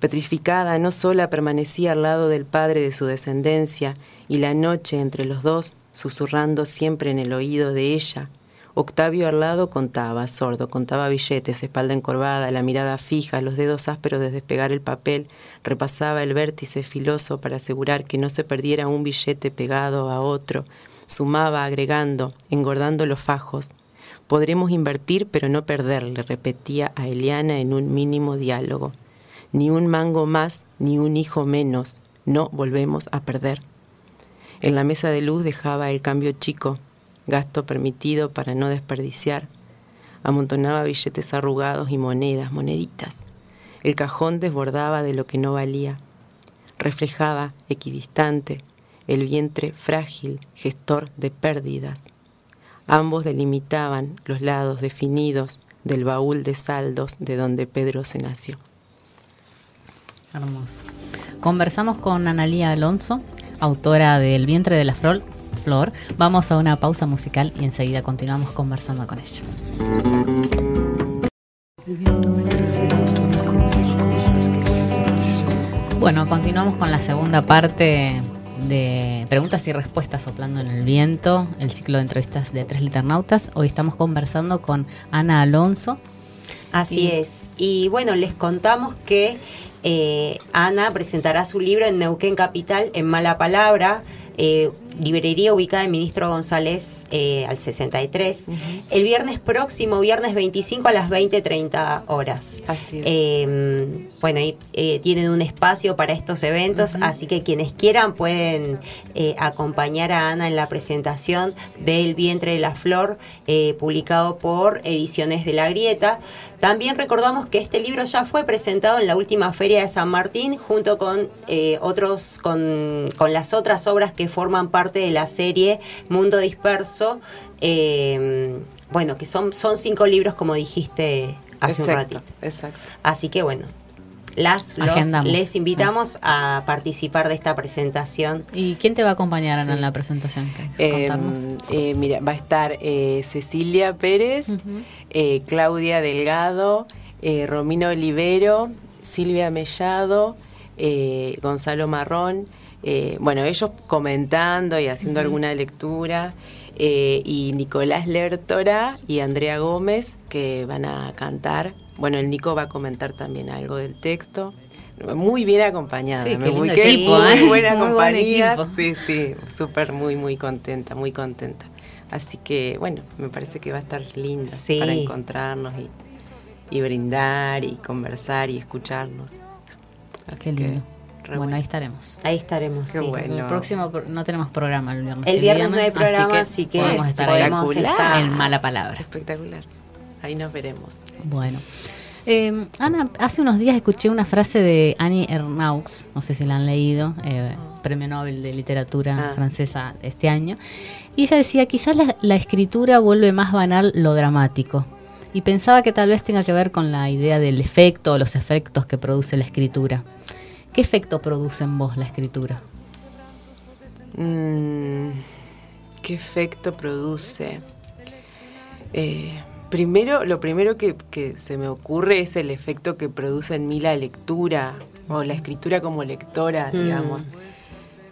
Petrificada, no sola permanecía al lado del padre de su descendencia, y la noche entre los dos, susurrando siempre en el oído de ella, Octavio al lado contaba, sordo, contaba billetes, espalda encorvada, la mirada fija, los dedos ásperos de despegar el papel, repasaba el vértice filoso para asegurar que no se perdiera un billete pegado a otro, sumaba agregando, engordando los fajos. Podremos invertir pero no perder, le repetía a Eliana en un mínimo diálogo. Ni un mango más, ni un hijo menos, no volvemos a perder. En la mesa de luz dejaba el cambio chico, gasto permitido para no desperdiciar. Amontonaba billetes arrugados y monedas, moneditas. El cajón desbordaba de lo que no valía. Reflejaba, equidistante, el vientre frágil, gestor de pérdidas. Ambos delimitaban los lados definidos del baúl de saldos de donde Pedro se nació. Hermoso. Conversamos con Analía Alonso, autora de El vientre de la flor, Flor. Vamos a una pausa musical y enseguida continuamos conversando con ella. Bueno, continuamos con la segunda parte de preguntas y respuestas soplando en el viento, el ciclo de entrevistas de tres liternautas. Hoy estamos conversando con Ana Alonso. Así es. Y bueno, les contamos que eh, Ana presentará su libro en Neuquén Capital en Mala Palabra. Eh, librería ubicada en Ministro González eh, al 63, el viernes próximo, viernes 25 a las 20.30 horas. Así em, bueno, ahí eh, tienen un espacio para estos eventos, así que quienes quieran pueden eh, acompañar a Ana en la presentación del Vientre de la Flor, publicado por Ediciones de la Grieta. También recordamos que este libro ya fue presentado en la última feria de San Martín, junto con otros, con, con las otras obras que forman parte de la serie Mundo Disperso. Eh, bueno, que son, son cinco libros, como dijiste hace un ratito. Exacto. Así que bueno, las les invitamos a participar de esta presentación. ¿Y quién te va a acompañar en la presentación? Em, eh, mira, va a estar eh, Cecilia Pérez, Claudia Delgado, Romino Olivero, Silvia Mellado, Gonzalo Marrón. Eh, bueno, ellos comentando y haciendo alguna lectura, eh, y Nicolás Lertora y Andrea Gómez, que van a cantar. Bueno, el Nico va a comentar también algo del texto. Muy bien acompañada, sí, muy, ¿eh? buena compañía. Sí, sí, súper, muy, muy contenta, muy contenta. Así que, bueno, me parece que va a estar lindo para encontrarnos y, y, brindar y conversar y escucharnos. Así que bueno, ahí estaremos. Ahí estaremos. sí. El próximo no tenemos programa el viernes. El viernes, no hay programa, así que, podemos estar, en mala palabra. Espectacular. Ahí nos veremos. Bueno. Eh, Ana, hace unos días escuché una frase de Annie Ernaux, no sé si la han leído, eh, Premio Nobel de Literatura Ah. francesa este año. Y ella decía, quizás la, la escritura vuelve más banal lo dramático. Y pensaba que tal vez tenga que ver con la idea del efecto o los efectos que produce la escritura. ¿Qué efecto produce en vos la escritura? Mm, ¿Qué efecto produce? Eh, primero, lo primero que, que se me ocurre es el efecto que produce en mí la lectura o la escritura como lectora, Mm. digamos.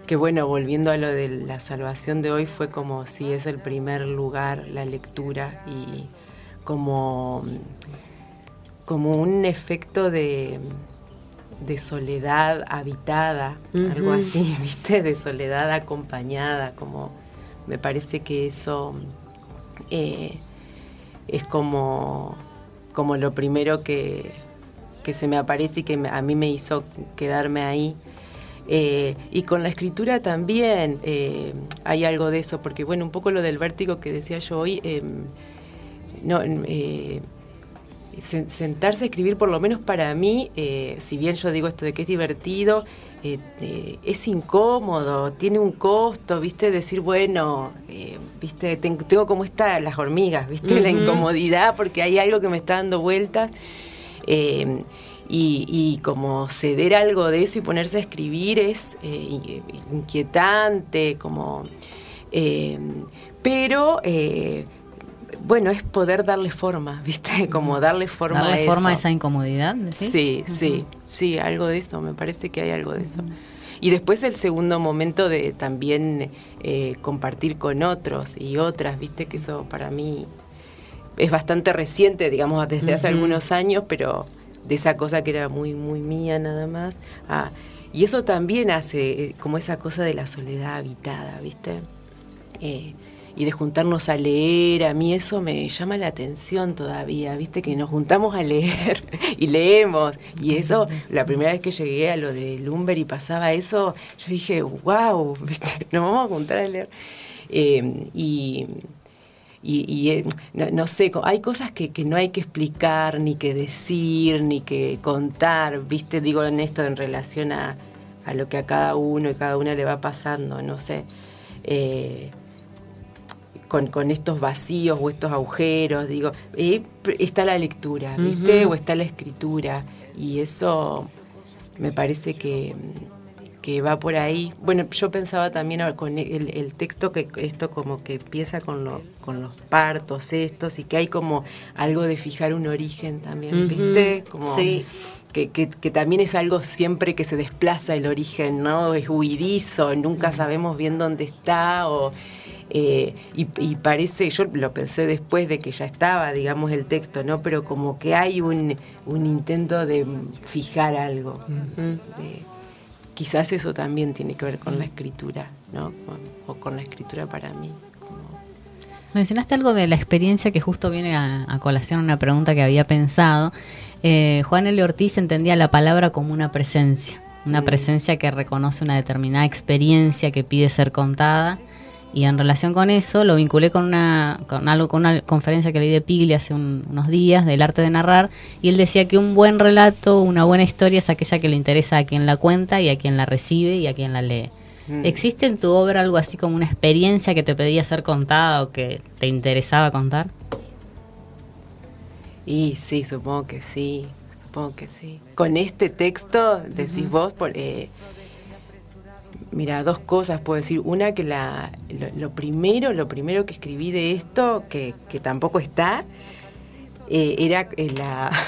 Que bueno, volviendo a lo de la salvación de hoy, fue como si es el primer lugar la lectura y como, como un efecto de, de soledad habitada, algo así, ¿viste? De soledad acompañada, como me parece que eso eh, es como, como lo primero que, que se me aparece y que me- a mí me hizo quedarme ahí. Eh, y con la escritura también eh, hay algo de eso, porque bueno, un poco lo del vértigo que decía yo hoy, no, sentarse a escribir, por lo menos para mí, eh, si bien yo digo esto de que es divertido, eh, eh, es incómodo, tiene un costo, ¿viste? Decir, bueno, ¿viste? Ten- tengo como está las hormigas, ¿viste? La incomodidad porque hay algo que me está dando vueltas. eh, y, y como ceder algo de eso y ponerse a escribir es in- inquietante, como... eh, pero... bueno, es poder darle forma, ¿viste? Como darle forma a ¿Darle eso. forma a esa incomodidad? Sí, sí, sí, algo de eso, me parece que hay algo de eso. Y después el segundo momento de también eh, compartir con otros y otras, viste que eso para mí es bastante reciente, digamos, desde hace algunos años, pero de esa cosa que era muy, muy mía nada más. Ah, y eso también hace eh, como esa cosa de la soledad habitada, viste. Eh, y de juntarnos a leer, a mí eso me llama la atención todavía, viste que nos juntamos a leer y leemos. Y eso, la primera vez que llegué a lo de Lumber y pasaba eso, yo dije, wow, nos vamos a juntar a leer. Eh, y y, eh, no, sé, hay cosas que, que no hay que explicar, ni que decir, ni que contar, ¿viste? Digo en esto en relación a, a lo que a cada uno y cada una le va pasando, no sé. Eh, con, con estos vacíos o estos agujeros, digo, eh, está la lectura, ¿viste? Ujú. O está la escritura. Y eso me parece que, que va por ahí. Bueno, yo pensaba también con el, el texto que esto como que empieza con, lo- con los partos estos y que hay como algo de fijar un origen también, Ujú. ¿viste? Como Sí. que, que- que también es algo siempre que se desplaza el origen, ¿no? Es huidizo, nunca sabemos bien dónde está o... eh, y, y parece, yo lo pensé después de que ya estaba, digamos, el texto, ¿no? Pero como que hay un, un intento de fijar algo. de- quizás eso también tiene que ver con la escritura, ¿no? O con la escritura para mí. como- Mencionaste algo de la experiencia que justo viene a, a colación una pregunta que había pensado. Eh, Juan L. Ortiz entendía la palabra como una presencia, una Mm. presencia que reconoce una determinada experiencia que pide ser contada. Y en relación con eso lo vinculé con una, con algo, con una conferencia que leí de Pigli hace un- unos días del arte de narrar. Y él decía que un buen relato, una buena historia es aquella que le interesa a quien la cuenta y a quien la recibe y a quien la lee. Mm. ¿Existe en tu obra algo así como una experiencia que te pedía ser contada o que te interesaba contar? Y sí, supongo que sí, supongo que sí. Con este texto, decís vos, por, eh, mira, dos cosas puedo decir. Una, que la, lo, lo primero, lo primero que escribí de esto, que, que tampoco está, eh, era la...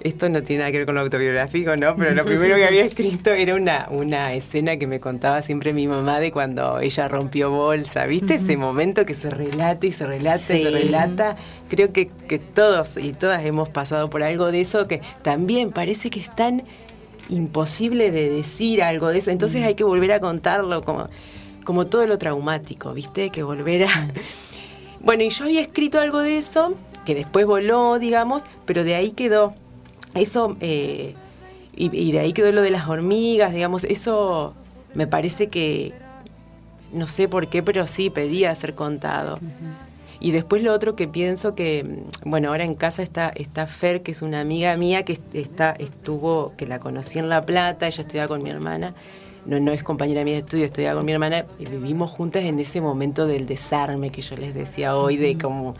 Esto no tiene nada que ver con lo autobiográfico, ¿no? Pero lo primero que había escrito era una, una escena que me contaba siempre mi mamá de cuando ella rompió bolsa. ¿Viste ese momento que se relata y se relata y se relata? Creo que, que todos y todas hemos pasado por algo de eso que también parece que es tan imposible de decir algo de eso. Entonces hay que volver a contarlo como, como todo lo traumático, ¿viste? Que volver a... Bueno, y yo había escrito algo de eso, que después voló, digamos, pero de ahí quedó. Eso, eh, y, y de ahí quedó lo de las hormigas, digamos, eso me parece que, no sé por qué, pero sí pedía ser contado. Y después lo otro que pienso que, bueno, ahora en casa está, está Fer, que es una amiga mía que est- está, estuvo, que la conocí en La Plata, ella estudiaba con mi hermana, no, no es compañera mía de estudio, estudiaba con mi hermana y vivimos juntas en ese momento del desarme que yo les decía hoy, de como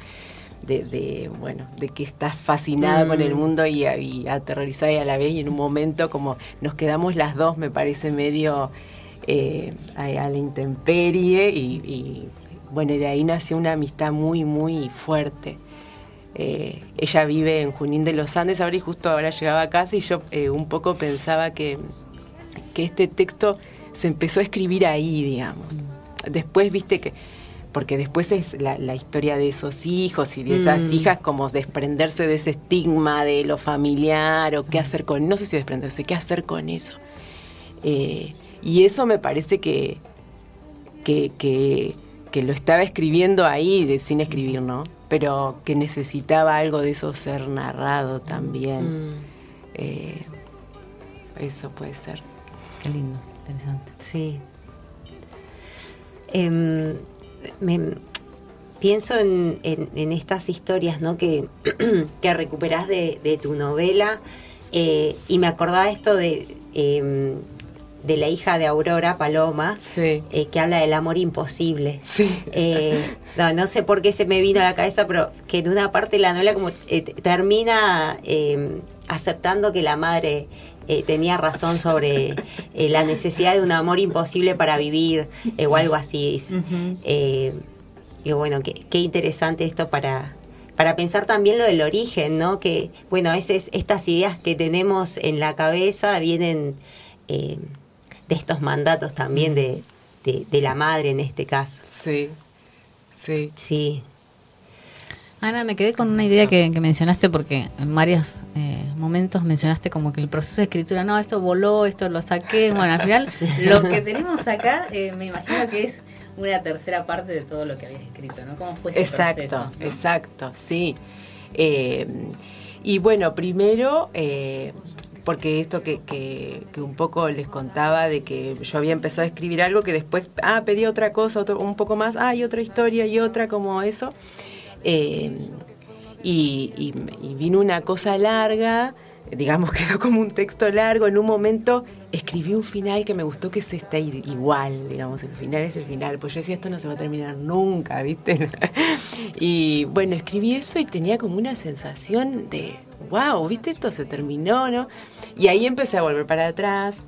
de, bueno, de que estás fascinada con el mm. mundo y, aterrorizada y a la vez y en un momento como nos quedamos las dos, me parece medio eh, a, la intemperie y, bueno, de ahí nació una amistad muy, muy fuerte. Eh, ella vive en Junín de los Andes ahora y justo ahora llegaba a casa y yo eh, un poco pensaba que, que este texto se empezó a escribir ahí, digamos. Mm. Después, viste que porque después es la, historia de esos hijos y de esas mm. hijas como desprenderse de ese estigma de lo familiar o qué hacer con, no sé si desprenderse, qué hacer con eso. Eh, y eso me parece que, que, que, lo estaba escribiendo ahí de, sin escribir, ¿no? Pero que necesitaba algo de eso ser narrado también. Mm. Eh, eso puede ser. Qué lindo, interesante. Sí. Em, me pienso en, estas historias ¿no? que, que recuperás de, tu novela eh, y me acordaba esto de, em, de la hija de Aurora, Paloma, eh, que habla del amor imposible. Eh, no, sé por qué se me vino a la cabeza, pero que en una parte de la novela como termina em, aceptando que la madre eh, tenía razón sobre eh, la necesidad de un amor imposible para vivir eh, o algo así. y bueno, qué, interesante esto para, para pensar también lo del origen, ¿no? Que, bueno, a veces estas ideas que tenemos en la cabeza vienen de estos mandatos también de, de, la madre en este caso. Sí, sí. Sí. Ana, me quedé con una idea que, mencionaste porque en varios eh, momentos mencionaste como que el proceso de escritura, no, esto voló, esto lo saqué. Bueno, al final lo que tenemos acá eh, me imagino que es una tercera parte de todo lo que habías escrito, ¿no? ¿Cómo fue ese exacto, proceso? Exacto, sí. Eh, y bueno, primero, porque esto que, que, un poco les contaba de que yo había empezado a escribir algo que después, ah, pedí otra cosa, un poco más, ah, y otra historia y otra como eso. Eh, y, vino una cosa larga, digamos, quedó como un texto largo. En un momento escribí un final que me gustó que se esté igual, digamos, el final es el final. Pues yo decía, esto no se va a terminar nunca, ¿viste? y bueno, escribí eso y tenía como una sensación de, wow, ¿viste? Esto se terminó, ¿no? Y ahí empecé a volver para atrás.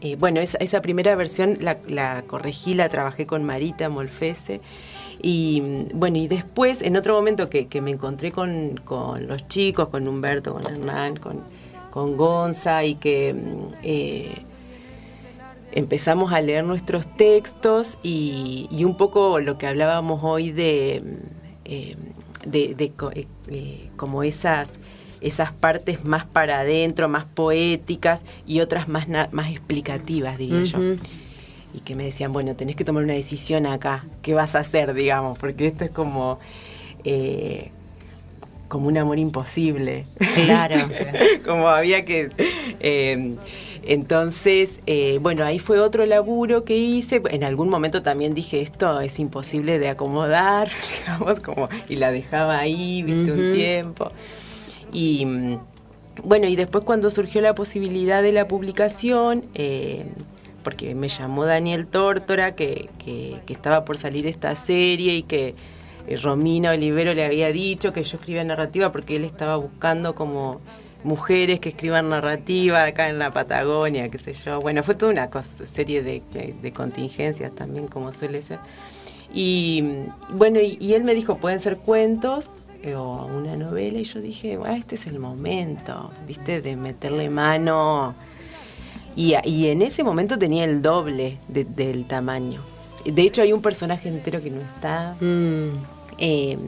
Eh, bueno, esa, primera versión la, la corregí, la trabajé con Marita Molfese. Y bueno, y después, en otro momento que, me encontré con, los chicos, con Humberto, con Hernán, con, con Gonza, y que eh, empezamos a leer nuestros textos y, un poco lo que hablábamos hoy de, eh, de, eh, como esas esas partes más para adentro, más poéticas y otras más, más explicativas, diría yo. Y que me decían, bueno, tenés que tomar una decisión acá, ¿qué vas a hacer, digamos? Porque esto es como... Eh, como un amor imposible. Claro. como había que... Eh, entonces, eh, bueno, ahí fue otro laburo que hice. En algún momento también dije, esto es imposible de acomodar, digamos, como, y la dejaba ahí, viste, un tiempo. Y bueno, y después cuando surgió la posibilidad de la publicación, porque me llamó Daniel Tórtora, que, que, estaba por salir esta serie y que eh, Romina Olivero le había dicho que yo escribía narrativa porque él estaba buscando como mujeres que escriban narrativa acá en la Patagonia, qué sé yo. Bueno, fue toda una serie de, contingencias también, como suele ser. Y bueno, y, él me dijo, pueden ser cuentos eh, o una novela, y yo dije, bueno, este es el momento, ¿viste? De meterle mano y, en ese momento tenía el doble del tamaño. De hecho, hay un personaje entero que no está. Mm. Eh,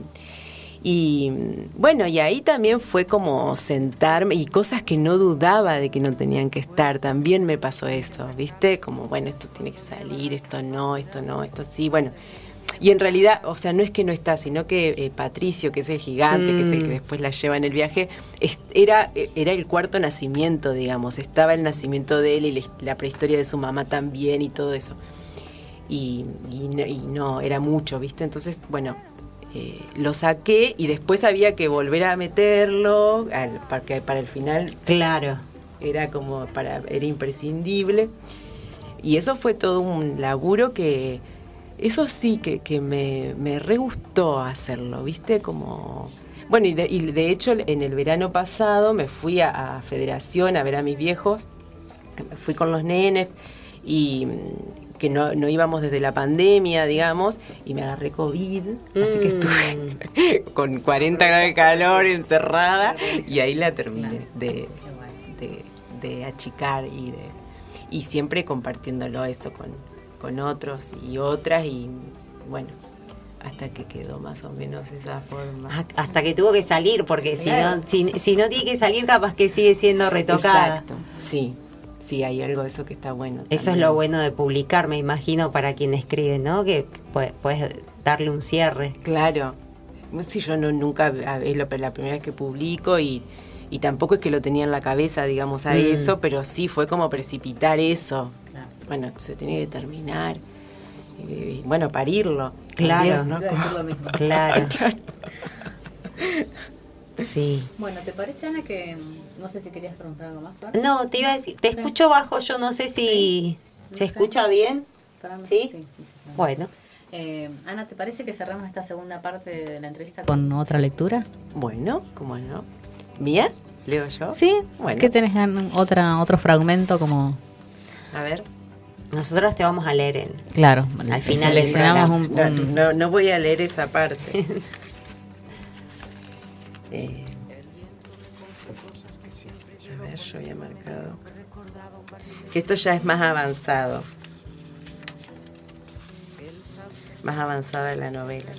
y bueno, y ahí también fue como sentarme y cosas que no dudaba de que no tenían que estar. También me pasó eso, ¿viste? Como, bueno, esto tiene que salir, esto no, esto no, esto sí. Bueno, y en realidad, o sea, no es que no está, sino que eh, Patricio, que es el gigante, que es el que mm. después la lleva en el viaje, era, era el cuarto nacimiento, digamos. Estaba el nacimiento de él y la prehistoria de su mamá también y todo eso. Y, no, era mucho, ¿viste? Entonces, bueno, eh, lo saqué y después había que volver a meterlo, para, para el final. Claro. Era como, para, era imprescindible. Y eso fue todo un laburo que, eso sí que, que me, me re gustó hacerlo, ¿viste? Como... Bueno, y de, y de hecho en el verano pasado me fui a, a Federación a ver a mis viejos, fui con los nenes y que no, no, íbamos desde la pandemia, digamos, y me agarré COVID, así que estuve mm. con 40 grados de calor encerrada y ahí la terminé de, de, de, achicar y de y siempre compartiéndolo eso con, con otros y otras y bueno, hasta que quedó más o menos esa forma. Ah, hasta que tuvo que salir, porque claro. si, no, si, si, no tiene que salir, capaz que sigue siendo retocada. Exacto, sí. Sí, hay algo de eso que está bueno. Eso es lo bueno de publicar, me imagino, para quien escribe, ¿no? Que puedes, darle un cierre. Claro. Sí, yo no, nunca, es la primera vez que publico y, y tampoco es que lo tenía en la cabeza, digamos, a mm. eso, pero sí fue como precipitar eso. Claro. Bueno, se tenía que terminar. Y, y, bueno, parirlo. Claro, ¿no? Lo mismo. claro. claro. Sí. Bueno, ¿te parece, Ana, que no sé si querías preguntar algo más? ¿para? No, te iba a decir, te escucho bajo, yo no sé si ¿Sí? se no escucha sé. bien. ¿Sí? sí, sí bueno. Eh, Ana, ¿te parece que cerramos esta segunda parte de la entrevista con otra lectura? Bueno, ¿cómo no? ¿Mía? ¿Leo yo? Sí. Bueno. ¿Qué tenés otra, otro fragmento como...? A ver. Nosotros te vamos a leer en... Claro. Al final seleccionamos un, un... No, no, voy a leer esa parte. eh, a ver, había marcado. Que esto ya es más avanzado. Más avanzada la novela.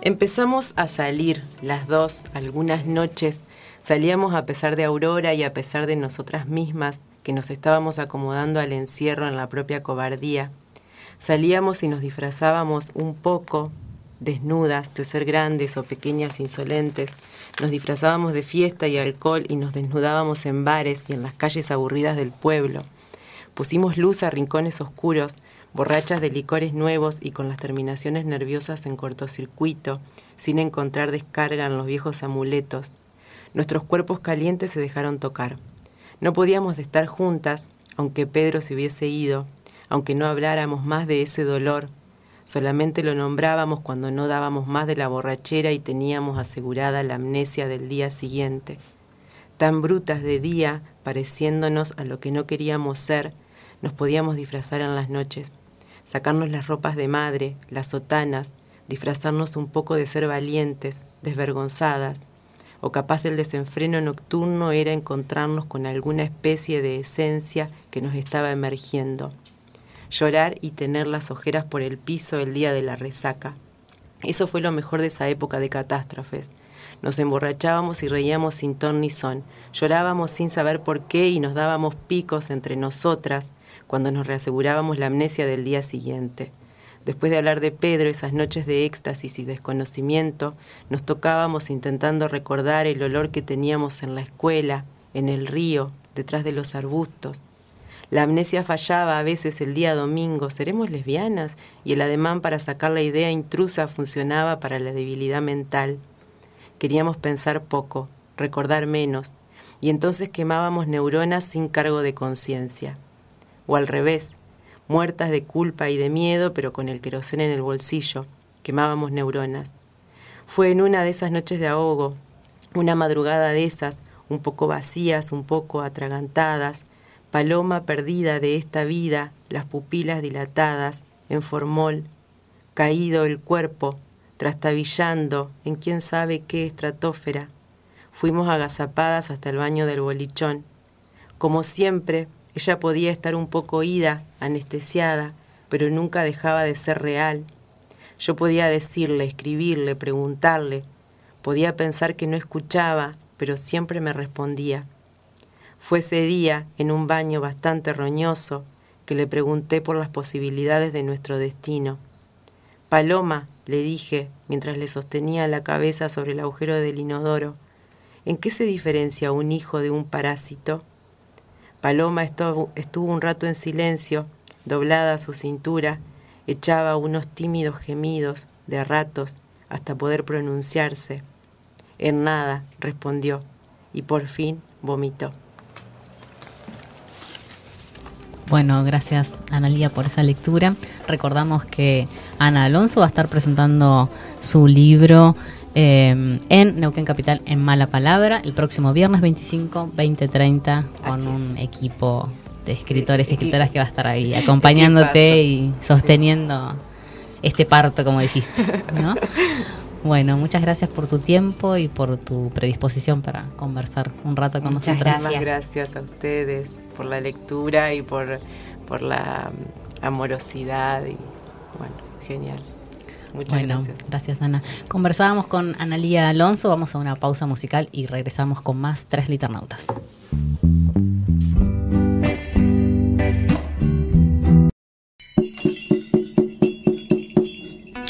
Empezamos a salir las dos algunas noches. Salíamos a pesar de Aurora y a pesar de nosotras mismas, que nos estábamos acomodando al encierro en la propia cobardía. Salíamos y nos disfrazábamos un poco, desnudas, de ser grandes o pequeñas insolentes. Nos disfrazábamos de fiesta y alcohol y nos desnudábamos en bares y en las calles aburridas del pueblo. Pusimos luz a rincones oscuros, borrachas de licores nuevos y con las terminaciones nerviosas en cortocircuito, sin encontrar descarga en los viejos amuletos. Nuestros cuerpos calientes se dejaron tocar. No podíamos estar juntas, aunque Pedro se hubiese ido, aunque no habláramos más de ese dolor, solamente lo nombrábamos cuando no dábamos más de la borrachera y teníamos asegurada la amnesia del día siguiente. Tan brutas de día, pareciéndonos a lo que no queríamos ser, nos podíamos disfrazar en las noches, sacarnos las ropas de madre, las sotanas, disfrazarnos un poco de ser valientes, desvergonzadas, o capaz el desenfreno nocturno era encontrarnos con alguna especie de esencia que nos estaba emergiendo. Llorar y tener las ojeras por el piso el día de la resaca. Eso fue lo mejor de esa época de catástrofes. Nos emborrachábamos y reíamos sin ton ni son. Llorábamos sin saber por qué y nos dábamos picos entre nosotras cuando nos reasegurábamos la amnesia del día siguiente. Después de hablar de Pedro, esas noches de éxtasis y desconocimiento, nos tocábamos intentando recordar el olor que teníamos en la escuela, en el río, detrás de los arbustos. La amnesia fallaba a veces el día domingo, ¿seremos lesbianas? Y el ademán para sacar la idea intrusa funcionaba para la debilidad mental. Queríamos pensar poco, recordar menos, y entonces quemábamos neuronas sin cargo de conciencia. O al revés, muertas de culpa y de miedo, pero con el queroseno en el bolsillo, quemábamos neuronas. Fue en una de esas noches de ahogo, una madrugada de esas, un poco vacías, un poco atragantadas, paloma perdida de esta vida, las pupilas dilatadas, en formol, caído el cuerpo, trastabillando en quién sabe qué estratosfera. Fuimos agazapadas hasta el baño del bolichón. Como siempre, ella podía estar un poco ida, anestesiada, pero nunca dejaba de ser real. Yo podía decirle, escribirle, preguntarle. Podía pensar que no escuchaba, pero siempre me respondía. Fue ese día, en un baño bastante roñoso, que le pregunté por las posibilidades de nuestro destino. Paloma, le dije, mientras le sostenía la cabeza sobre el agujero del inodoro, ¿en qué se diferencia un hijo de un parásito? Paloma estuvo, un rato en silencio, doblada a su cintura, echaba unos tímidos gemidos de ratos hasta poder pronunciarse. En nada, respondió, y por fin vomitó. Bueno, gracias Analía por esa lectura. Recordamos que Ana Alonso va a estar presentando su libro eh, en Neuquén Capital en Mala Palabra el próximo viernes 25, 2030 con un equipo de escritores y escritoras que va a estar ahí acompañándote y sosteniendo este parto, como dijiste. ¿no? Bueno, muchas gracias por tu tiempo y por tu predisposición para conversar un rato con muchas nosotros. Gracias. gracias a ustedes por la lectura y por, por la mm, amorosidad y bueno, genial. Muchas gracias. Gracias, Ana. Conversábamos con Analía Alonso, vamos a una pausa musical y regresamos con más Tres Liternautas.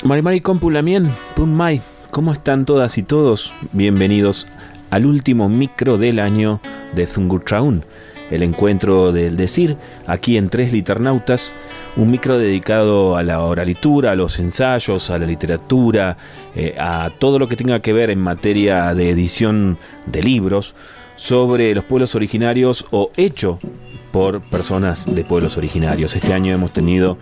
Marimari Compulamien, Mai, ¿cómo están todas y todos? Bienvenidos al último micro del año de Zungutraun, el encuentro del decir, aquí en Tres Liternautas, un micro dedicado a la oralitura, a los ensayos, a la literatura, eh, a todo lo que tenga que ver en materia de edición de libros sobre los pueblos originarios o hecho por personas de pueblos originarios. Este año hemos tenido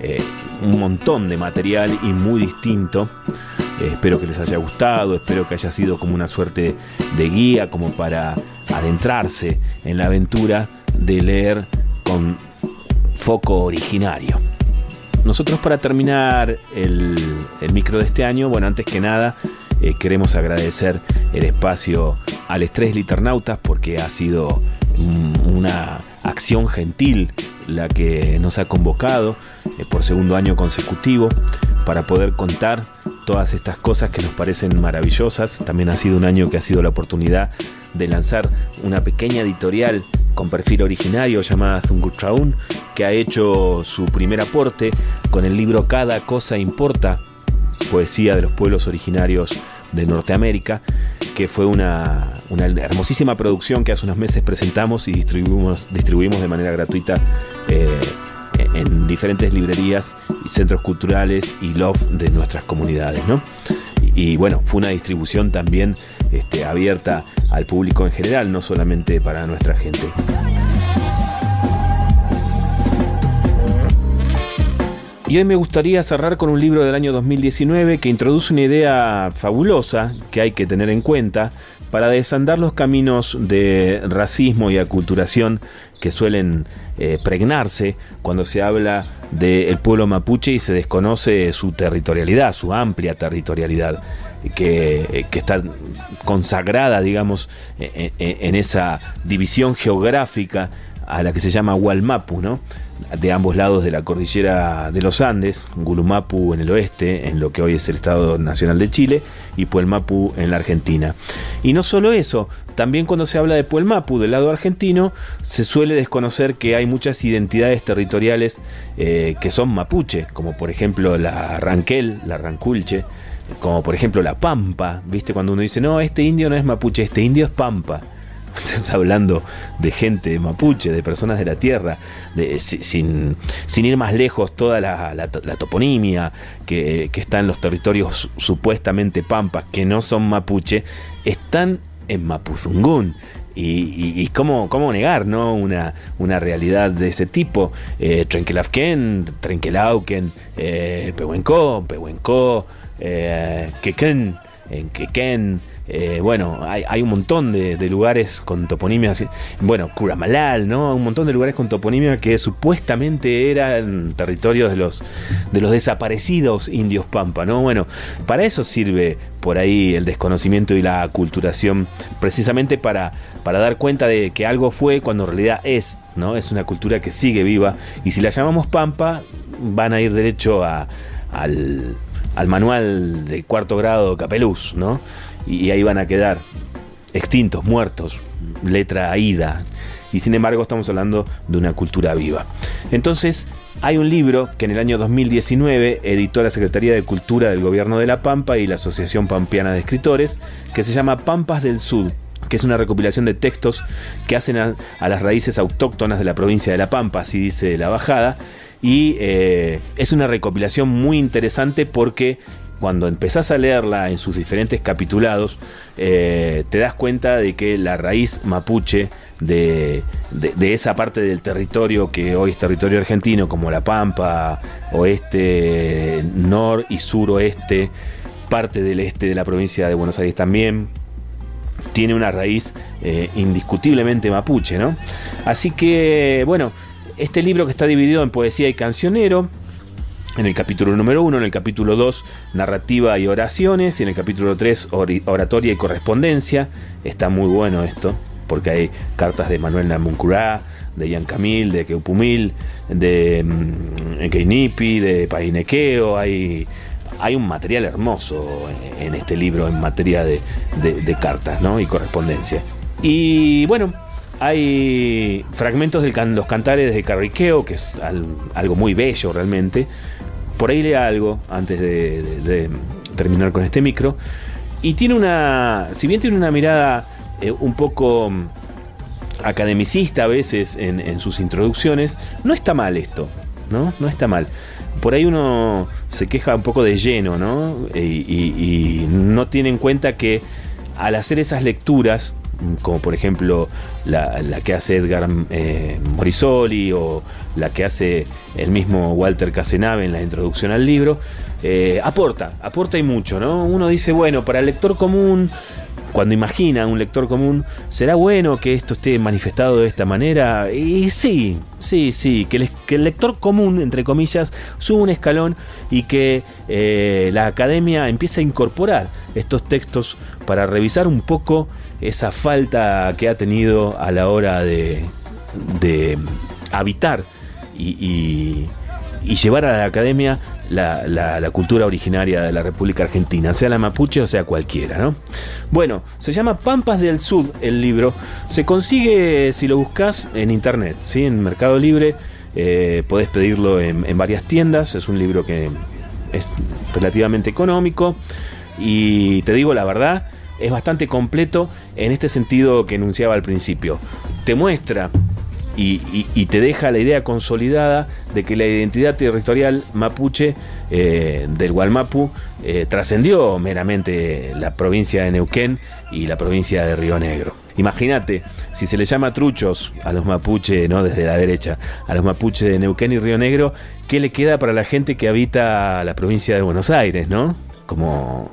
eh, un montón de material y muy distinto. Eh, espero que les haya gustado, espero que haya sido como una suerte de guía, como para adentrarse en la aventura de leer con foco originario. Nosotros para terminar el, micro de este año, bueno, antes que nada, eh, queremos agradecer el espacio al Estrés Liternautas porque ha sido una acción gentil la que nos ha convocado eh, por segundo año consecutivo para poder contar todas estas cosas que nos parecen maravillosas. También ha sido un año que ha sido la oportunidad de lanzar una pequeña editorial con perfil originario llamada Zungutraun, que ha hecho su primer aporte con el libro Cada cosa importa, poesía de los pueblos originarios de Norteamérica, que fue una, hermosísima producción que hace unos meses presentamos y distribuimos, distribuimos de manera gratuita eh, en diferentes librerías y centros culturales y love de nuestras comunidades. ¿no? Y, bueno, fue una distribución también este, abierta al público en general, no solamente para nuestra gente. Y hoy me gustaría cerrar con un libro del año 2019 que introduce una idea fabulosa que hay que tener en cuenta para desandar los caminos de racismo y aculturación que suelen eh, pregnarse cuando se habla del pueblo mapuche y se desconoce su territorialidad, su amplia territorialidad, que, está consagrada, digamos, en, en esa división geográfica a la que se llama Hualmapu, ¿no? De ambos lados de la cordillera de los Andes, Gulumapu en el oeste, en lo que hoy es el Estado Nacional de Chile, y Puelmapu en la Argentina. Y no solo eso, también cuando se habla de Puelmapu del lado argentino, se suele desconocer que hay muchas identidades territoriales eh, que son mapuche, como por ejemplo la Ranquel, la Ranculche, como por ejemplo la Pampa, ¿viste? Cuando uno dice, no, este indio no es mapuche, este indio es Pampa. Estás hablando de gente mapuche, de personas de la tierra, sin, ir más lejos, toda la, toponimia que, está en los territorios supuestamente pampas, que no son mapuche, están en Mapuzungún. Y, cómo, cómo, negar ¿no? una, una realidad de ese tipo. Eh, Trenkelafken, Trenkelauken, eh, Pehuenco, Pehuenco, eh, Quequén, en Quequén, eh, bueno, hay, un montón de, lugares con toponimia, bueno, Curamalal, ¿no? Un montón de lugares con toponimia que supuestamente eran territorios de los, de los desaparecidos indios pampa, ¿no? Bueno, para eso sirve por ahí el desconocimiento y la aculturación, precisamente para, para dar cuenta de que algo fue cuando en realidad es, ¿no? Es una cultura que sigue viva y si la llamamos pampa, van a ir derecho a, al, al manual de cuarto grado Capeluz, ¿no? Y ahí van a quedar extintos, muertos, letra ida. Y sin embargo estamos hablando de una cultura viva. Entonces, hay un libro que en el año 2019 editó la Secretaría de Cultura del Gobierno de La Pampa y la Asociación Pampeana de Escritores, que se llama Pampas del Sur que es una recopilación de textos que hacen a, las raíces autóctonas de la provincia de La Pampa, así dice la bajada, y eh, es una recopilación muy interesante porque cuando empezás a leerla en sus diferentes capitulados, eh, te das cuenta de que la raíz mapuche de, de, esa parte del territorio que hoy es territorio argentino, como La Pampa, oeste, nor y suroeste, parte del este de la provincia de Buenos Aires también, tiene una raíz eh, indiscutiblemente mapuche, ¿no? Así que, bueno, este libro que está dividido en poesía y cancionero, en el capítulo número 1, en el capítulo 2, narrativa y oraciones, y en el capítulo 3, oratoria y correspondencia. Está muy bueno esto, porque hay cartas de Manuel Namuncurá, de Ian Camil, de Keupumil, de mm, Keinipi, de Painequeo, hay hay un material hermoso en este libro en materia de, cartas ¿no? y correspondencia. Y bueno, hay fragmentos de los cantares de Carriqueo, que es algo muy bello realmente. Por ahí lea algo antes de, terminar con este micro. Y tiene una, si bien tiene una mirada eh, un poco mm, academicista a veces en, en, sus introducciones, no está mal esto, ¿no? No está mal por ahí uno se queja un poco de lleno, ¿no? Y, no tiene en cuenta que al hacer esas lecturas, como por ejemplo la, que hace Edgar eh, Morisoli o la que hace el mismo Walter Casenave en la introducción al libro, eh, aporta, aporta y mucho, ¿no? Uno dice, bueno, para el lector común cuando imagina un lector común, ¿será bueno que esto esté manifestado de esta manera? Y sí, sí, sí, que el, lector común, entre comillas, suba un escalón y que eh, la academia empiece a incorporar estos textos para revisar un poco esa falta que ha tenido a la hora de, habitar y, y llevar a la academia la, cultura originaria de la República Argentina, sea la mapuche o sea cualquiera, ¿no? Bueno, se llama Pampas del Sur el libro. Se consigue, si lo buscas, en internet, ¿sí? En Mercado Libre. Eh, podés pedirlo en, en varias tiendas. Es un libro que es relativamente económico. Y te digo la verdad, es bastante completo en este sentido que enunciaba al principio. Te muestra y, te deja la idea consolidada de que la identidad territorial mapuche eh, del Gualmapu eh, trascendió meramente la provincia de Neuquén y la provincia de Río Negro. Imagínate, si se le llama truchos a los mapuches, ¿no? Desde la derecha, a los mapuches de Neuquén y Río Negro, ¿qué le queda para la gente que habita la provincia de Buenos Aires, ¿no? Como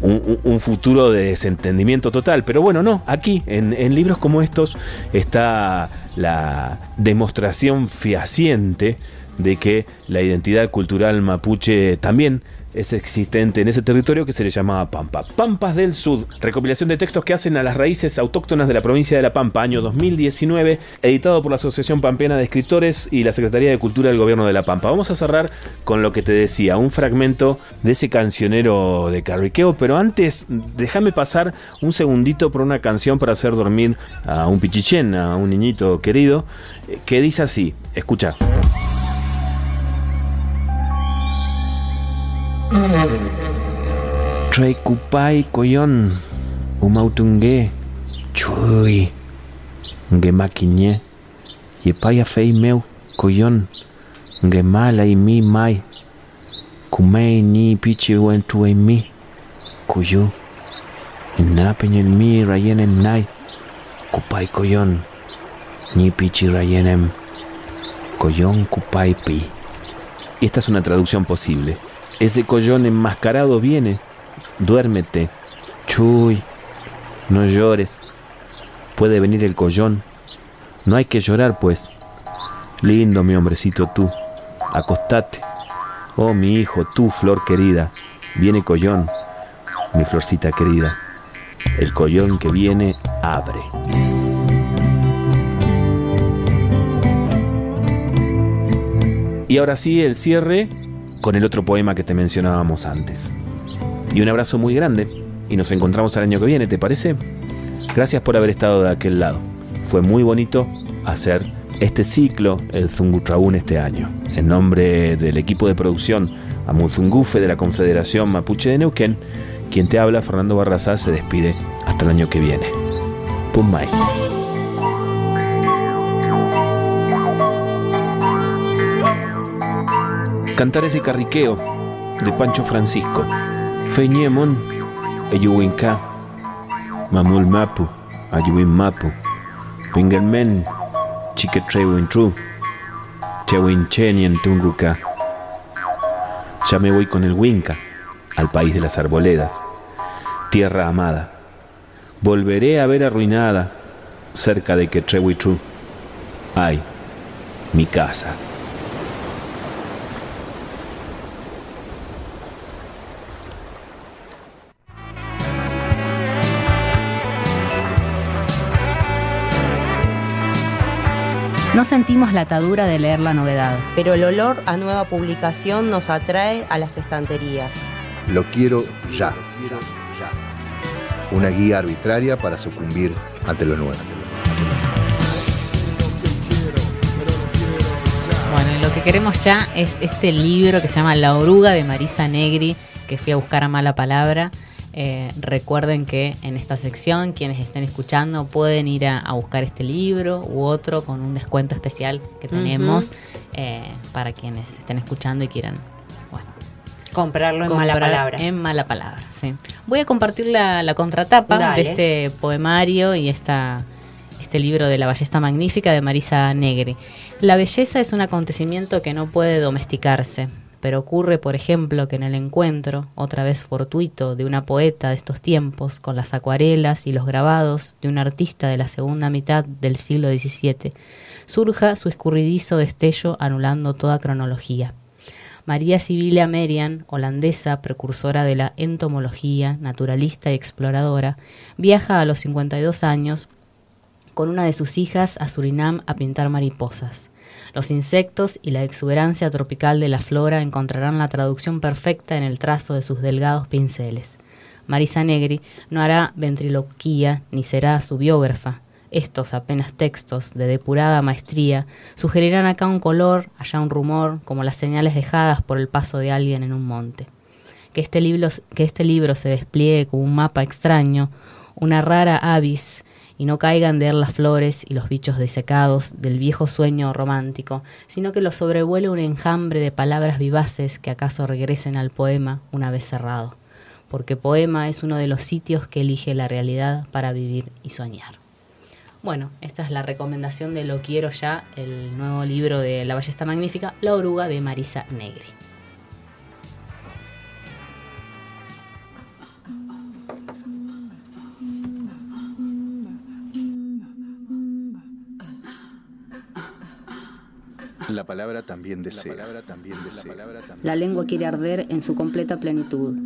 un, futuro de desentendimiento total. Pero bueno, no, aquí en, libros como estos está la demostración fehaciente de que la identidad cultural mapuche también es existente en ese territorio que se le llamaba Pampa. Pampas del Sur, recopilación de textos que hacen a las raíces autóctonas de la provincia de La Pampa, año 2019, editado por la Asociación Pampeana de Escritores y la Secretaría de Cultura del Gobierno de La Pampa. Vamos a cerrar con lo que te decía, un fragmento de ese cancionero de Carriqueo, pero antes déjame pasar un segundito por una canción para hacer dormir a un pichichén, a un niñito querido, eh, que dice así, escucha. Tray kupai koyon umautunge chui nge makinye ye paya fei meu koyon nge mala i mi mai. Kumei ni pichi wentu e mi. Kuyu inapenyen mi rayenem nai. Kupai koyon ni pichi rayenem koyon kupai pi. Esta es una traducción posible ese collón enmascarado viene. Duérmete. Chuy. No llores. Puede venir el collón. No hay que llorar, pues. Lindo, mi hombrecito, tú. Acostate. Oh, mi hijo, tú, flor querida. Viene collón, mi florcita querida. El collón que viene abre. Y ahora sí, el cierre con el otro poema que te mencionábamos antes. Y un abrazo muy grande y nos encontramos el año que viene, ¿te parece? Gracias por haber estado de aquel lado. Fue muy bonito hacer este ciclo, el Zungutraún, este año. En nombre del equipo de producción Amuzungufe de la Confederación Mapuche de Neuquén, quien te habla, Fernando Barraza, se despide hasta el año que viene. Pumay. Cantares de Carriqueo, de Pancho Francisco. Feñemon, Eyuwinka, Mamul Mapu, Ayuin Mapu, Pingermen, Chiquetrewin Tru, Chewin Chenien Tunguka. Ya me voy con el Winca, al país de las arboledas, tierra amada. Volveré a ver arruinada, cerca de Quetrehuitru. Ay, mi casa. No sentimos la atadura de leer la novedad. Pero el olor a nueva publicación nos atrae a las estanterías. Lo quiero ya. Una guía arbitraria para sucumbir ante lo nuevo. Bueno, y lo que queremos ya es este libro que se llama La oruga de Marisa Negri, que fui a buscar a mala palabra. Eh, recuerden que en esta sección quienes estén escuchando pueden ir a, a buscar este libro u otro con un descuento especial que tenemos eh, para quienes estén escuchando y quieran bueno, Comprarlo en mala palabra. En mala palabra, sí. Voy a compartir la, la contratapa Dale. de este poemario y esta, este libro de La Ballesta Magnífica de Marisa Negri. La belleza es un acontecimiento que no puede domesticarse, pero ocurre, por ejemplo, que en el encuentro, otra vez fortuito, de una poeta de estos tiempos con las acuarelas y los grabados de un artista de la segunda mitad del siglo XVII, surja su escurridizo destello anulando toda cronología. María Sibylla Merian, holandesa, precursora de la entomología, naturalista y exploradora, viaja a los 52 años con una de sus hijas a Surinam a pintar mariposas. Los insectos y la exuberancia tropical de la flora encontrarán la traducción perfecta en el trazo de sus delgados pinceles. Marisa Negri no hará ventriloquía ni será su biógrafa. Estos apenas textos de depurada maestría sugerirán acá un color, allá un rumor, como las señales dejadas por el paso de alguien en un monte. Que este libro, que este libro se despliegue como un mapa extraño, una rara avis, y no caigan de él las flores y los bichos desecados del viejo sueño romántico, sino que lo sobrevuele un enjambre de palabras vivaces que acaso regresen al poema una vez cerrado, porque poema es uno de los sitios que elige la realidad para vivir y soñar. Bueno, esta es la recomendación de Lo Quiero Ya, el nuevo libro de La Ballesta Magnífica, La Oruga de Marisa Negri. La palabra también desea. también desea. La lengua quiere arder en su completa plenitud.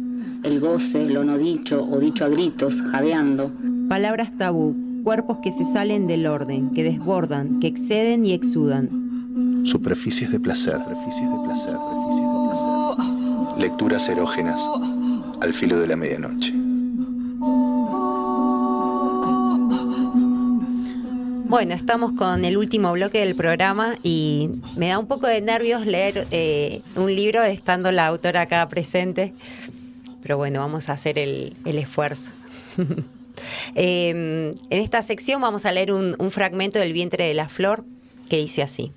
El goce, lo no dicho o dicho a gritos, jadeando, Palabras tabú, cuerpos que se salen del orden, que desbordan, que exceden y exudan. Superficies de placer. Superficies de placer. Superficies de placer. Lecturas erógenas al filo de la medianoche. Bueno, estamos con el último bloque del programa y me da un poco de nervios leer eh, un libro estando la autora acá presente, pero bueno, vamos a hacer el, esfuerzo. Eh, en esta sección vamos a leer un, un fragmento del vientre de la flor que dice así.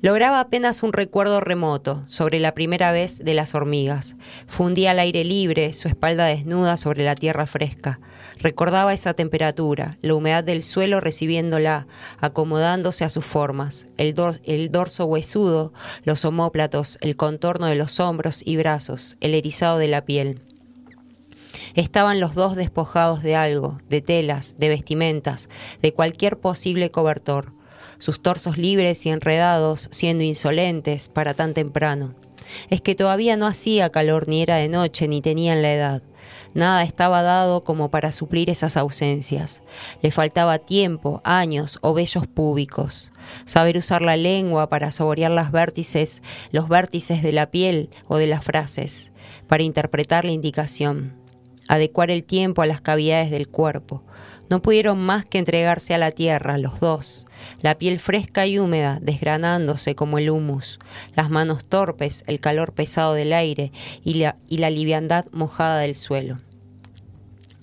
Lograba apenas un recuerdo remoto sobre la primera vez de las hormigas. Fundía al aire libre, su espalda desnuda sobre la tierra fresca. Recordaba esa temperatura, la humedad del suelo recibiéndola, acomodándose a sus formas, el, dor- el dorso huesudo, los omóplatos, el contorno de los hombros y brazos, el erizado de la piel. Estaban los dos despojados de algo, de telas, de vestimentas, de cualquier posible cobertor, sus torsos libres y enredados, siendo insolentes para tan temprano. Es que todavía no hacía calor ni era de noche ni tenían la edad. Nada estaba dado como para suplir esas ausencias. Le faltaba tiempo, años o vellos púbicos. Saber usar la lengua para saborear las vértices, los vértices de la piel o de las frases, para interpretar la indicación adecuar el tiempo a las cavidades del cuerpo. No pudieron más que entregarse a la tierra, los dos, la piel fresca y húmeda, desgranándose como el humus, las manos torpes, el calor pesado del aire y la, y la liviandad mojada del suelo.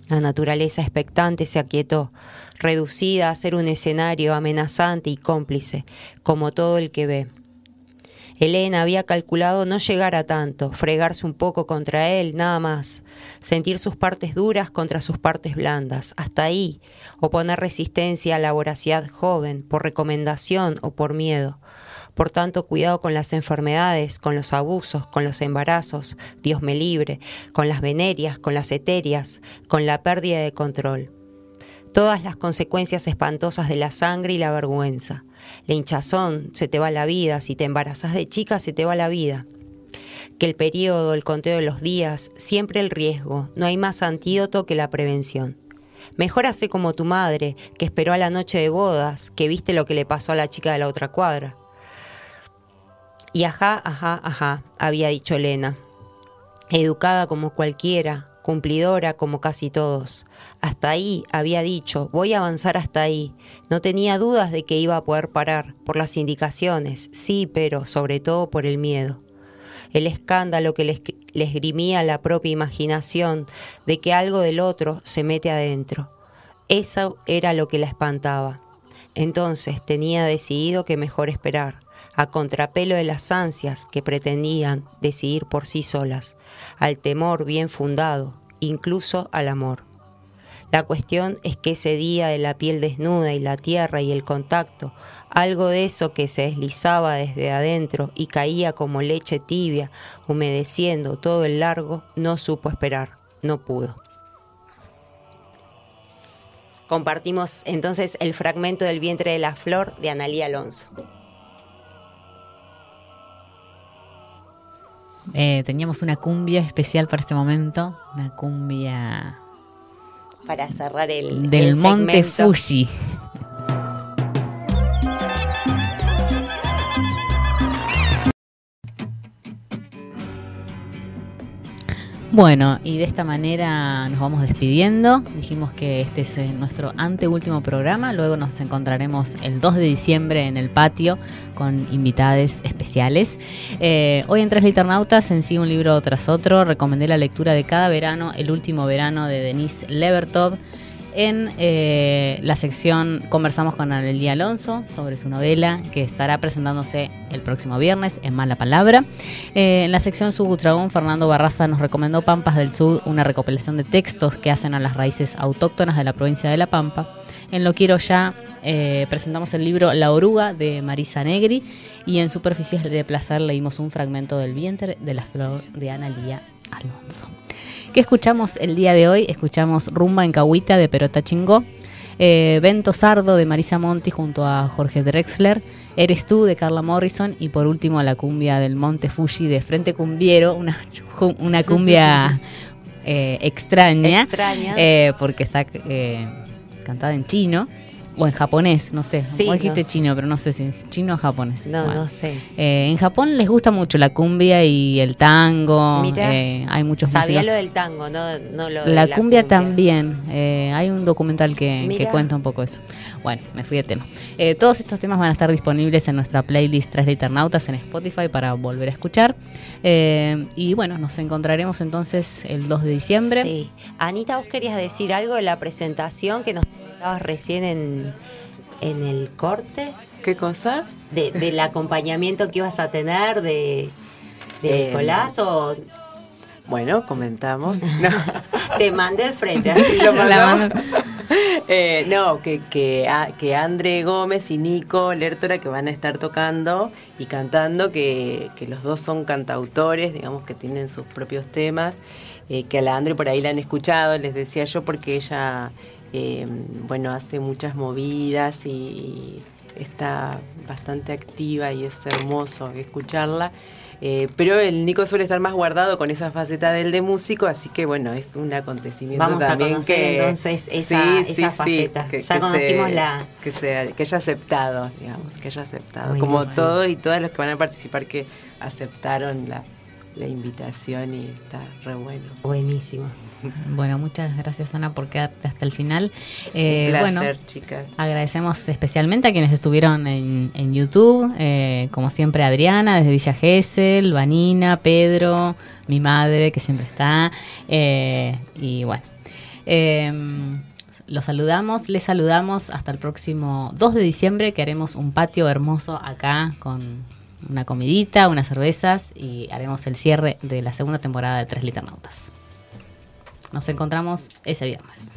La naturaleza expectante se aquietó, reducida a ser un escenario amenazante y cómplice, como todo el que ve. Elena había calculado no llegar a tanto, fregarse un poco contra él, nada más, sentir sus partes duras contra sus partes blandas, hasta ahí, o poner resistencia a la voracidad joven, por recomendación o por miedo. Por tanto, cuidado con las enfermedades, con los abusos, con los embarazos, Dios me libre, con las venerias, con las eterias, con la pérdida de control. Todas las consecuencias espantosas de la sangre y la vergüenza. La hinchazón, se te va la vida, si te embarazas de chica, se te va la vida. Que el periodo, el conteo de los días, siempre el riesgo, no hay más antídoto que la prevención. Mejor hace como tu madre, que esperó a la noche de bodas, que viste lo que le pasó a la chica de la otra cuadra. Y ajá, ajá, ajá, había dicho Elena. Educada como cualquiera, cumplidora como casi todos. Hasta ahí, había dicho, voy a avanzar hasta ahí. No tenía dudas de que iba a poder parar, por las indicaciones, sí, pero sobre todo por el miedo. El escándalo que les, grimía la propia imaginación de que algo del otro se mete adentro. Eso era lo que la espantaba. Entonces tenía decidido que mejor esperar a contrapelo de las ansias que pretendían decidir por sí solas, al temor bien fundado, incluso al amor. La cuestión es que ese día de la piel desnuda y la tierra y el contacto, algo de eso que se deslizaba desde adentro y caía como leche tibia, humedeciendo todo el largo, no supo esperar, no pudo. Compartimos entonces el fragmento del vientre de la flor de Analía Alonso. Eh, teníamos una cumbia especial para este momento, una cumbia para cerrar el del el Monte. Fuji. Bueno, y de esta manera nos vamos despidiendo. Dijimos que este es eh, nuestro anteúltimo programa. Luego nos encontraremos el 2 de diciembre en el patio con invitades especiales. Eh, hoy en Tres Liternautas, en sí un libro tras otro, recomendé la lectura de cada verano, el último verano de Denise Levertov. En eh, la sección conversamos con Anelia Alonso sobre su novela que estará presentándose el próximo viernes en Mala Palabra. Eh, en la sección Subutragón, Fernando Barraza nos recomendó Pampas del Sur, una recopilación de textos que hacen a las raíces autóctonas de la provincia de La Pampa. En Lo Quiero Ya eh, presentamos el libro La Oruga de Marisa Negri y en Superficies de Placer leímos un fragmento del vientre de la flor de Analía Alonso. ¿Qué escuchamos el día de hoy? Escuchamos Rumba en Cahuita de Perota Chingó, eh, Vento Sardo de Marisa Monti junto a Jorge Drexler, Eres tú de Carla Morrison y por último la cumbia del Monte Fuji de Frente Cumbiero, una, una cumbia eh, extraña, Extraña. eh, porque está eh, cantada en chino o en japonés, no sé. Sí, Vos dijiste no sé. chino, pero no sé si chino o japonés. No, Bueno. no sé. Eh, en Japón les gusta mucho la cumbia y el tango. Eh, hay muchos Sabía músicos. lo del tango, no, no lo de La, cumbia, también. eh, hay un documental que, que cuenta un poco eso. Bueno, me fui de tema. Eh, todos estos temas van a estar disponibles en nuestra playlist Tres Liternautas en Spotify para volver a escuchar. Eh, y bueno, nos encontraremos entonces el 2 de diciembre. Sí. Anita, vos querías decir algo de la presentación que nos contabas recién en, en el corte, ¿Qué cosa? de- del acompañamiento que ibas a tener de, de Eh, Nicolás o Bueno, comentamos. No. te mandé al frente, así Lo La mandamos. mano- Eh, no, que, que, a- que André Gómez y Nico Lertora que van a estar tocando y cantando, que, que los dos son cantautores, digamos que tienen sus propios temas, eh, que a la Andre por ahí la han escuchado, les decía yo, porque ella, eh, bueno, hace muchas movidas y, y está bastante activa y es hermoso escucharla. Eh, pero el Nico suele estar más guardado con esa faceta del de músico, así que bueno, es un acontecimiento Vamos a también conocer que entonces esa- esa faceta. Ya conocimos la- que, se, que haya aceptado, digamos, que haya aceptado. Como todos y todas los que van a participar que aceptaron la, la invitación y está re bueno. Buenísimo. Bueno, muchas gracias Ana por quedarte hasta el final. Eh, Un placer, bueno, chicas. Agradecemos especialmente a quienes estuvieron en, en YouTube, eh, como siempre Adriana desde Villa Gesell, Vanina, Pedro, mi madre que siempre está, eh, y bueno, eh, los saludamos, les saludamos hasta el próximo 2 de diciembre que haremos un patio hermoso acá con una comidita, unas cervezas y haremos el cierre de la segunda temporada de Tres Liternautas. Nos encontramos ese viernes.